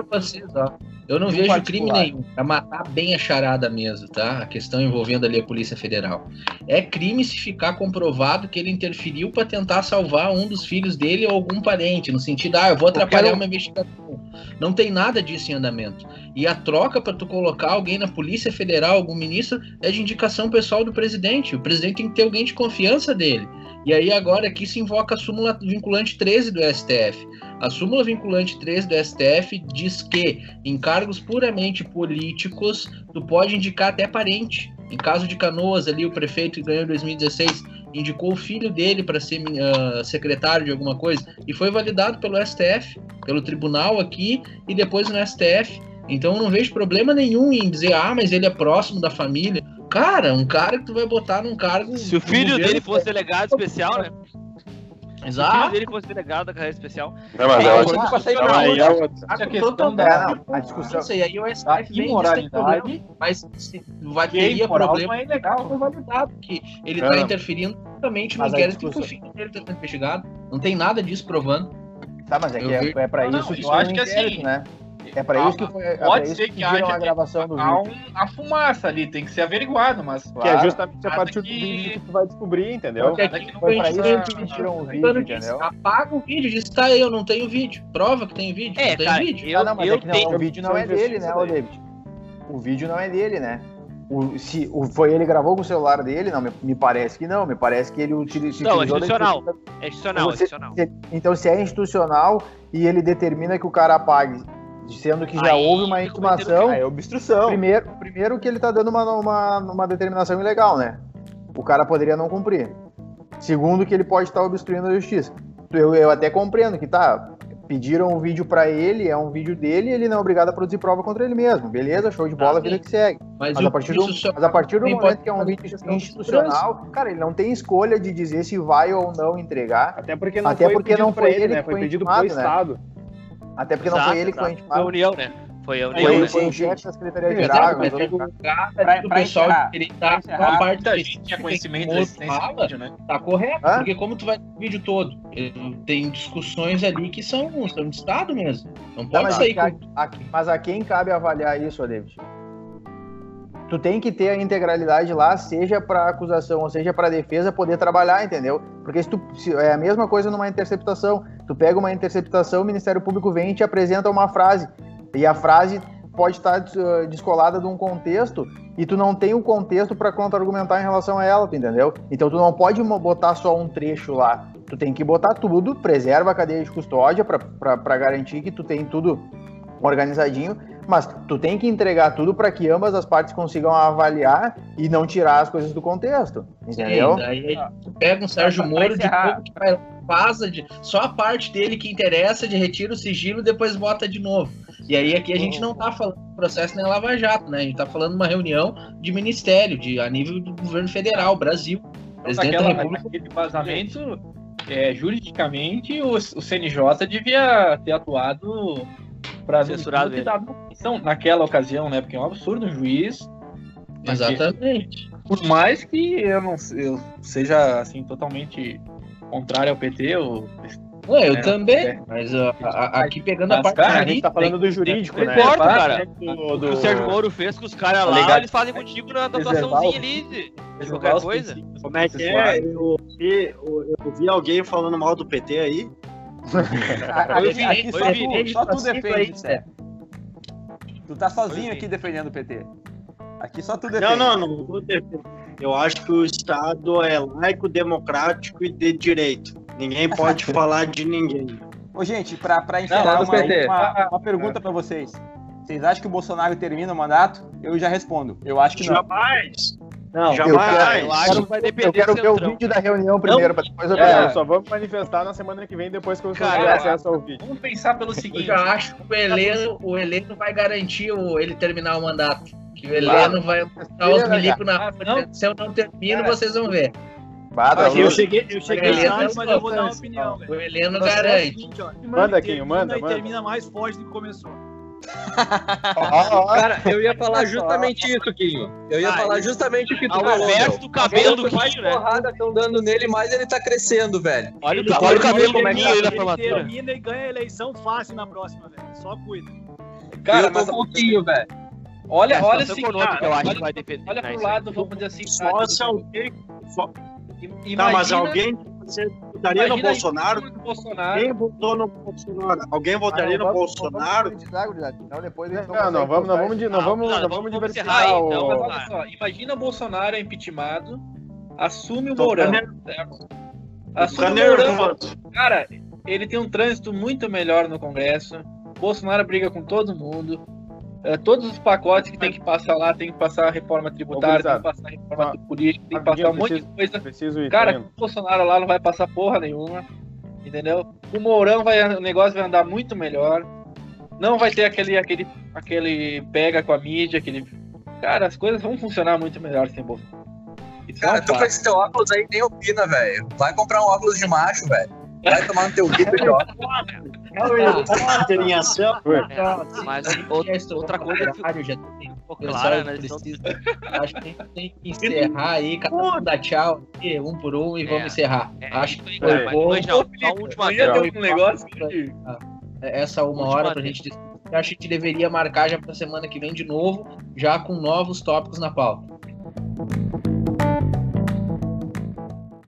[SPEAKER 3] Eu não vejo
[SPEAKER 5] particular.
[SPEAKER 3] crime nenhum. Pra matar bem a charada mesmo, tá? A questão envolvendo ali a Polícia Federal. É crime se ficar comprovado que ele interferiu pra tentar salvar um dos filhos dele ou algum parente, no sentido, ah, eu vou atrapalhar uma investigação. Não tem nada disso em andamento. E a troca pra tu colocar alguém na Polícia Federal, algum ministro, é de indicação pessoal do presidente. O presidente tem que ter alguém de confiança dele. E aí agora aqui se invoca a súmula vinculante 13 do STF. A súmula vinculante 13 do STF diz que em cargos puramente políticos, tu pode indicar até parente. Em caso de Canoas, ali o prefeito que ganhou em 2016 indicou o filho dele para ser ah, secretário de alguma coisa e foi validado pelo STF, pelo tribunal aqui e depois no STF. Então eu não vejo problema nenhum em dizer, ah, mas ele é próximo da família. Cara, um cara que tu vai botar num cargo.
[SPEAKER 4] Se o filho
[SPEAKER 3] governo-
[SPEAKER 4] dele fosse delegado especial, né? Se o filho
[SPEAKER 3] Exato.
[SPEAKER 4] dele fosse delegado da carreira especial.
[SPEAKER 2] Não, mas
[SPEAKER 5] É,
[SPEAKER 2] eu
[SPEAKER 5] eu
[SPEAKER 2] acho que
[SPEAKER 5] pra
[SPEAKER 2] aí é outra.
[SPEAKER 8] A questão da-
[SPEAKER 7] É, não, a discussão.
[SPEAKER 3] Isso aí, aí o STF
[SPEAKER 8] Da
[SPEAKER 3] vem
[SPEAKER 8] imoralidade.
[SPEAKER 3] problema, mas se vai teria
[SPEAKER 8] imoral
[SPEAKER 3] problema
[SPEAKER 8] não é ilegal.
[SPEAKER 3] foi validado que ele
[SPEAKER 7] Não,
[SPEAKER 3] está
[SPEAKER 7] não.
[SPEAKER 3] interferindo totalmente no inquérito que o filho dele está sendo investigado. Não tem nada disso provando.
[SPEAKER 7] Tá, mas é que é, é pra
[SPEAKER 8] Não, não,
[SPEAKER 7] isso
[SPEAKER 8] eu acho que
[SPEAKER 7] inquérito,
[SPEAKER 8] assim,
[SPEAKER 7] né? É pra
[SPEAKER 8] Ah,
[SPEAKER 7] isso que foi. É
[SPEAKER 8] Pode
[SPEAKER 7] isso
[SPEAKER 8] ser
[SPEAKER 7] que
[SPEAKER 8] que haja
[SPEAKER 7] a gravação do
[SPEAKER 8] há
[SPEAKER 7] vídeo.
[SPEAKER 8] um- a fumaça ali, tem que ser averiguado, mas
[SPEAKER 2] Que é
[SPEAKER 7] Claro.
[SPEAKER 2] justamente a partir do
[SPEAKER 8] que-
[SPEAKER 2] vídeo que tu vai descobrir, entendeu?
[SPEAKER 3] Porque aqui
[SPEAKER 8] que não
[SPEAKER 7] Foi pra
[SPEAKER 8] precisa-
[SPEAKER 7] isso que pediram o vídeo, entendeu?
[SPEAKER 3] Apaga o vídeo, diz, tá aí, eu não tenho vídeo. Prova que tem vídeo.
[SPEAKER 4] É,
[SPEAKER 3] não tem
[SPEAKER 4] cara,
[SPEAKER 3] vídeo.
[SPEAKER 4] eu,
[SPEAKER 7] Ah, não, mas
[SPEAKER 4] eu
[SPEAKER 7] é que não,
[SPEAKER 4] tenho.
[SPEAKER 7] o vídeo não é dele, né. David? O vídeo não é dele, né? O, se o, foi ele gravou com o celular dele? Não, me, me parece que não. Me parece que ele utili- se
[SPEAKER 4] Não, é
[SPEAKER 7] utilizou da
[SPEAKER 4] institucional.
[SPEAKER 7] instituição-
[SPEAKER 4] É institucional, é
[SPEAKER 7] Você-
[SPEAKER 4] institucional.
[SPEAKER 7] se- Então, se é institucional e ele determina que o cara apague, sendo que já
[SPEAKER 4] Aí
[SPEAKER 7] houve uma intimação,
[SPEAKER 5] é obstrução.
[SPEAKER 7] primeiro, primeiro que ele tá dando uma, uma, uma determinação ilegal, né? O cara poderia não cumprir. Segundo, que ele pode estar obstruindo a justiça. Eu, eu até compreendo que tá. Pediram um vídeo pra ele, é um vídeo dele, ele não é obrigado a produzir prova contra ele mesmo. Beleza, show de bola,
[SPEAKER 3] Ah,
[SPEAKER 7] vida que segue.
[SPEAKER 3] Mas,
[SPEAKER 7] Mas a partir do,
[SPEAKER 3] só-
[SPEAKER 7] mas a partir do momento que é um vídeo institucional, cara, ele não tem escolha de dizer se vai ou não entregar.
[SPEAKER 2] Até porque não
[SPEAKER 7] Até
[SPEAKER 2] foi
[SPEAKER 7] porque
[SPEAKER 2] pedido
[SPEAKER 7] não
[SPEAKER 2] pra
[SPEAKER 7] foi
[SPEAKER 2] ele,
[SPEAKER 7] ele
[SPEAKER 2] né?
[SPEAKER 7] que
[SPEAKER 2] Foi
[SPEAKER 7] foi
[SPEAKER 2] pedido
[SPEAKER 7] intimado,
[SPEAKER 2] pro
[SPEAKER 7] né? Até porque não
[SPEAKER 4] Exato,
[SPEAKER 7] foi ele que foi
[SPEAKER 4] exato. Foi a
[SPEAKER 7] intimado.
[SPEAKER 4] União, né? Foi a União.
[SPEAKER 7] Foi,
[SPEAKER 4] né?
[SPEAKER 7] foi o chefe da Secretaria
[SPEAKER 3] Mas é,
[SPEAKER 7] Geral.
[SPEAKER 3] mas
[SPEAKER 7] mas
[SPEAKER 3] é do cara
[SPEAKER 5] Pra-
[SPEAKER 3] do
[SPEAKER 5] pra
[SPEAKER 3] pessoal
[SPEAKER 5] encerrar,
[SPEAKER 3] tá, uma parte desse
[SPEAKER 8] gente tinha conhecimento da do vídeo, né?
[SPEAKER 3] Tá correto,
[SPEAKER 7] Hã?
[SPEAKER 3] porque como tu vai no vídeo todo, eh, tem discussões ali que são, são de Estado mesmo. Não
[SPEAKER 7] Tá,
[SPEAKER 3] pode
[SPEAKER 7] mas,
[SPEAKER 3] sair
[SPEAKER 7] a,
[SPEAKER 3] com...
[SPEAKER 7] a- mas a quem cabe avaliar isso, David? Tu tem que ter a integralidade lá, seja para acusação ou seja para defesa, poder trabalhar, entendeu? Porque se tu, se- é a mesma coisa numa interceptação. Tu pega uma interceptação, o Ministério Público vem e te apresenta uma frase. E a frase pode estar eh, descolada de um contexto e tu não tem o contexto para contra-argumentar em relação a ela, tu entendeu? Então tu não pode botar só um trecho lá. Tu tem que botar tudo, preserva a cadeia de custódia para garantir que tu tem tudo organizadinho, mas tu tem que entregar tudo para que ambas as partes consigam avaliar e não tirar as coisas do contexto, entendeu?
[SPEAKER 3] Sim, daí aí tu pega um Sérgio Moro de novo que vai, vaza de só a parte dele que interessa, de retira o sigilo e depois bota de novo. E aí aqui a gente não tá falando processo nem Lava Jato, né? A gente tá falando de uma reunião de ministério, de, a nível do governo federal, Brasil. Presidente
[SPEAKER 8] Naquela,
[SPEAKER 3] da República.
[SPEAKER 8] naquele vazamento, é, juridicamente, o, o CNJ devia ter atuado para
[SPEAKER 4] Censurado ele.
[SPEAKER 8] Então, naquela ocasião, né? Porque é um absurdo um juiz.
[SPEAKER 3] Exatamente.
[SPEAKER 8] Por mais que eu não eu seja assim totalmente contrário ao PT, eu,
[SPEAKER 3] Ué, eu
[SPEAKER 8] É,
[SPEAKER 3] também,
[SPEAKER 8] é.
[SPEAKER 3] mas a- a- aqui pegando a
[SPEAKER 8] Mas,
[SPEAKER 3] parte
[SPEAKER 8] cara,
[SPEAKER 2] a gente tá falando do jurídico,
[SPEAKER 4] Não
[SPEAKER 2] né?
[SPEAKER 4] importa,
[SPEAKER 8] Parte,
[SPEAKER 4] cara.
[SPEAKER 2] Do,
[SPEAKER 4] O que
[SPEAKER 2] do-
[SPEAKER 4] o Sérgio Moro fez com os caras lá,
[SPEAKER 8] Ligado.
[SPEAKER 4] eles fazem contigo na atuaçãozinha ali de, de qualquer coisa.
[SPEAKER 6] Como é que é? Eu vi, eu vi alguém falando mal do PT aí.
[SPEAKER 5] Aqui,
[SPEAKER 3] vi,
[SPEAKER 5] aqui
[SPEAKER 3] foi
[SPEAKER 5] só, tu, só tu defende,
[SPEAKER 3] aí.
[SPEAKER 5] Tu tá sozinho aqui defendendo o PT. Aqui só tu
[SPEAKER 6] Não,
[SPEAKER 5] defende.
[SPEAKER 6] não, não vou defender. Eu acho que o Estado é laico, democrático e de direito. Ninguém pode falar de ninguém.
[SPEAKER 5] Ô, gente, pra, pra encerrar
[SPEAKER 13] Não,
[SPEAKER 5] uma,
[SPEAKER 13] do PT.
[SPEAKER 5] uma, uma pergunta pra vocês. Vocês acham que o Bolsonaro termina o mandato? Eu já respondo. Eu acho que não.
[SPEAKER 6] Jamais!
[SPEAKER 13] Não,
[SPEAKER 6] Jamais!
[SPEAKER 4] Eu acho que vai depender
[SPEAKER 7] Eu quero ver o vídeo da reunião primeiro, pra depois eu
[SPEAKER 2] É,
[SPEAKER 7] pegar.
[SPEAKER 2] só vamos manifestar na semana que vem, depois que eu tiver acesso ao vídeo.
[SPEAKER 8] Vamos pensar pelo
[SPEAKER 3] Eu
[SPEAKER 8] seguinte.
[SPEAKER 3] já acho que o Heleno, o Heleno vai garantir o, ele terminar o mandato. Que o Heleno vai mostrar os milicos na
[SPEAKER 8] Ah, não.
[SPEAKER 3] Se eu não termino,
[SPEAKER 8] Cara.
[SPEAKER 3] vocês vão ver.
[SPEAKER 7] Bata,
[SPEAKER 12] Eu
[SPEAKER 7] louco.
[SPEAKER 12] cheguei, eu cheguei
[SPEAKER 3] Beleza,
[SPEAKER 12] tarde, mas eu vou dar uma opinião,
[SPEAKER 3] O
[SPEAKER 12] velho.
[SPEAKER 3] Heleno
[SPEAKER 12] O processo é o
[SPEAKER 3] garante.
[SPEAKER 12] seguinte, ó,
[SPEAKER 2] Manda, Quinho,
[SPEAKER 12] termina
[SPEAKER 2] manda, manda.
[SPEAKER 12] termina mais forte do que começou.
[SPEAKER 9] Cara, eu ia falar justamente isso, Quinho. Eu ia
[SPEAKER 4] Ah,
[SPEAKER 9] falar
[SPEAKER 4] ele-
[SPEAKER 9] justamente o que tu
[SPEAKER 4] Ao
[SPEAKER 9] falou. meu.
[SPEAKER 4] do cabelo do Quinho, né?
[SPEAKER 9] porrada estão dando nele, mais ele tá crescendo, velho.
[SPEAKER 4] Olha o,
[SPEAKER 12] Ele
[SPEAKER 4] olha o cabelo do Quinho aí na
[SPEAKER 12] ele
[SPEAKER 4] formatura.
[SPEAKER 12] termina e ganha a eleição fácil na próxima, velho. Só cuida.
[SPEAKER 8] Cara,
[SPEAKER 9] eu tô
[SPEAKER 8] mas
[SPEAKER 9] com o Quinho, velho.
[SPEAKER 8] olha,
[SPEAKER 4] É
[SPEAKER 8] olha assim, cara,
[SPEAKER 4] eu acho
[SPEAKER 8] olha,
[SPEAKER 4] que vai depender.
[SPEAKER 8] olha pro lado, vamos dizer assim.
[SPEAKER 6] Só se alguém. Só...
[SPEAKER 8] Imagina,
[SPEAKER 6] Tá, mas alguém votaria no Bolsonaro?
[SPEAKER 8] Bolsonaro.
[SPEAKER 6] Quem votou no Bolsonaro? Alguém votaria
[SPEAKER 7] Ah, não,
[SPEAKER 6] no
[SPEAKER 7] vamos-
[SPEAKER 6] Bolsonaro?
[SPEAKER 7] vamos depois eles
[SPEAKER 2] Não, não, vamos, não vamos, não vamos,
[SPEAKER 4] não,
[SPEAKER 2] não
[SPEAKER 4] vamos-
[SPEAKER 2] vamos
[SPEAKER 4] vamos
[SPEAKER 2] diversificar
[SPEAKER 4] aí,
[SPEAKER 2] o...
[SPEAKER 8] Não, mas
[SPEAKER 4] Vamos
[SPEAKER 8] olha só, imagina o Bolsonaro é impeachado, assume o
[SPEAKER 6] Tô
[SPEAKER 8] Mourão. Assume o Mourão.
[SPEAKER 6] nervoso.
[SPEAKER 8] Cara, ele tem um trânsito muito melhor no Congresso. Bolsonaro briga com todo mundo. É, todos os pacotes que tem que passar lá, tem que passar a reforma tributária, tem que passar a reforma
[SPEAKER 2] Ah,
[SPEAKER 8] política, tem que passar um monte de coisa.
[SPEAKER 2] Preciso ir,
[SPEAKER 8] Cara,
[SPEAKER 2] indo.
[SPEAKER 8] o Bolsonaro lá não vai passar porra nenhuma. Entendeu? O Mourão vai. O negócio vai andar muito melhor. Não vai ter aquele, aquele, aquele pega com a mídia, aquele. Cara, as coisas vão funcionar muito melhor sem Bolsonaro. Isso é
[SPEAKER 9] Cara,
[SPEAKER 8] um
[SPEAKER 9] tu com esse teu óculos aí nem opina, velho. Vai comprar um óculos de macho, velho. Vai tomar no teu
[SPEAKER 6] em ação.
[SPEAKER 3] Então,
[SPEAKER 4] Mas
[SPEAKER 3] a
[SPEAKER 4] outra-
[SPEAKER 3] já
[SPEAKER 4] outra coisa que
[SPEAKER 3] caralho, já tem
[SPEAKER 4] ficou clara, né? não-
[SPEAKER 3] precisa- Acho que a gente tem que encerrar aí, cada um dá tchau, um por um e
[SPEAKER 4] É.
[SPEAKER 3] vamos encerrar.
[SPEAKER 4] É,
[SPEAKER 3] Acho que foi
[SPEAKER 4] mas
[SPEAKER 3] bom.
[SPEAKER 4] ó, só um último
[SPEAKER 8] Amanhã
[SPEAKER 4] adendo.
[SPEAKER 8] tem um negócio que.
[SPEAKER 3] essa uma
[SPEAKER 4] Última
[SPEAKER 3] hora pra gente discutir. Eu Acho que a gente deveria marcar já pra semana que vem de novo, já com novos tópicos na pauta.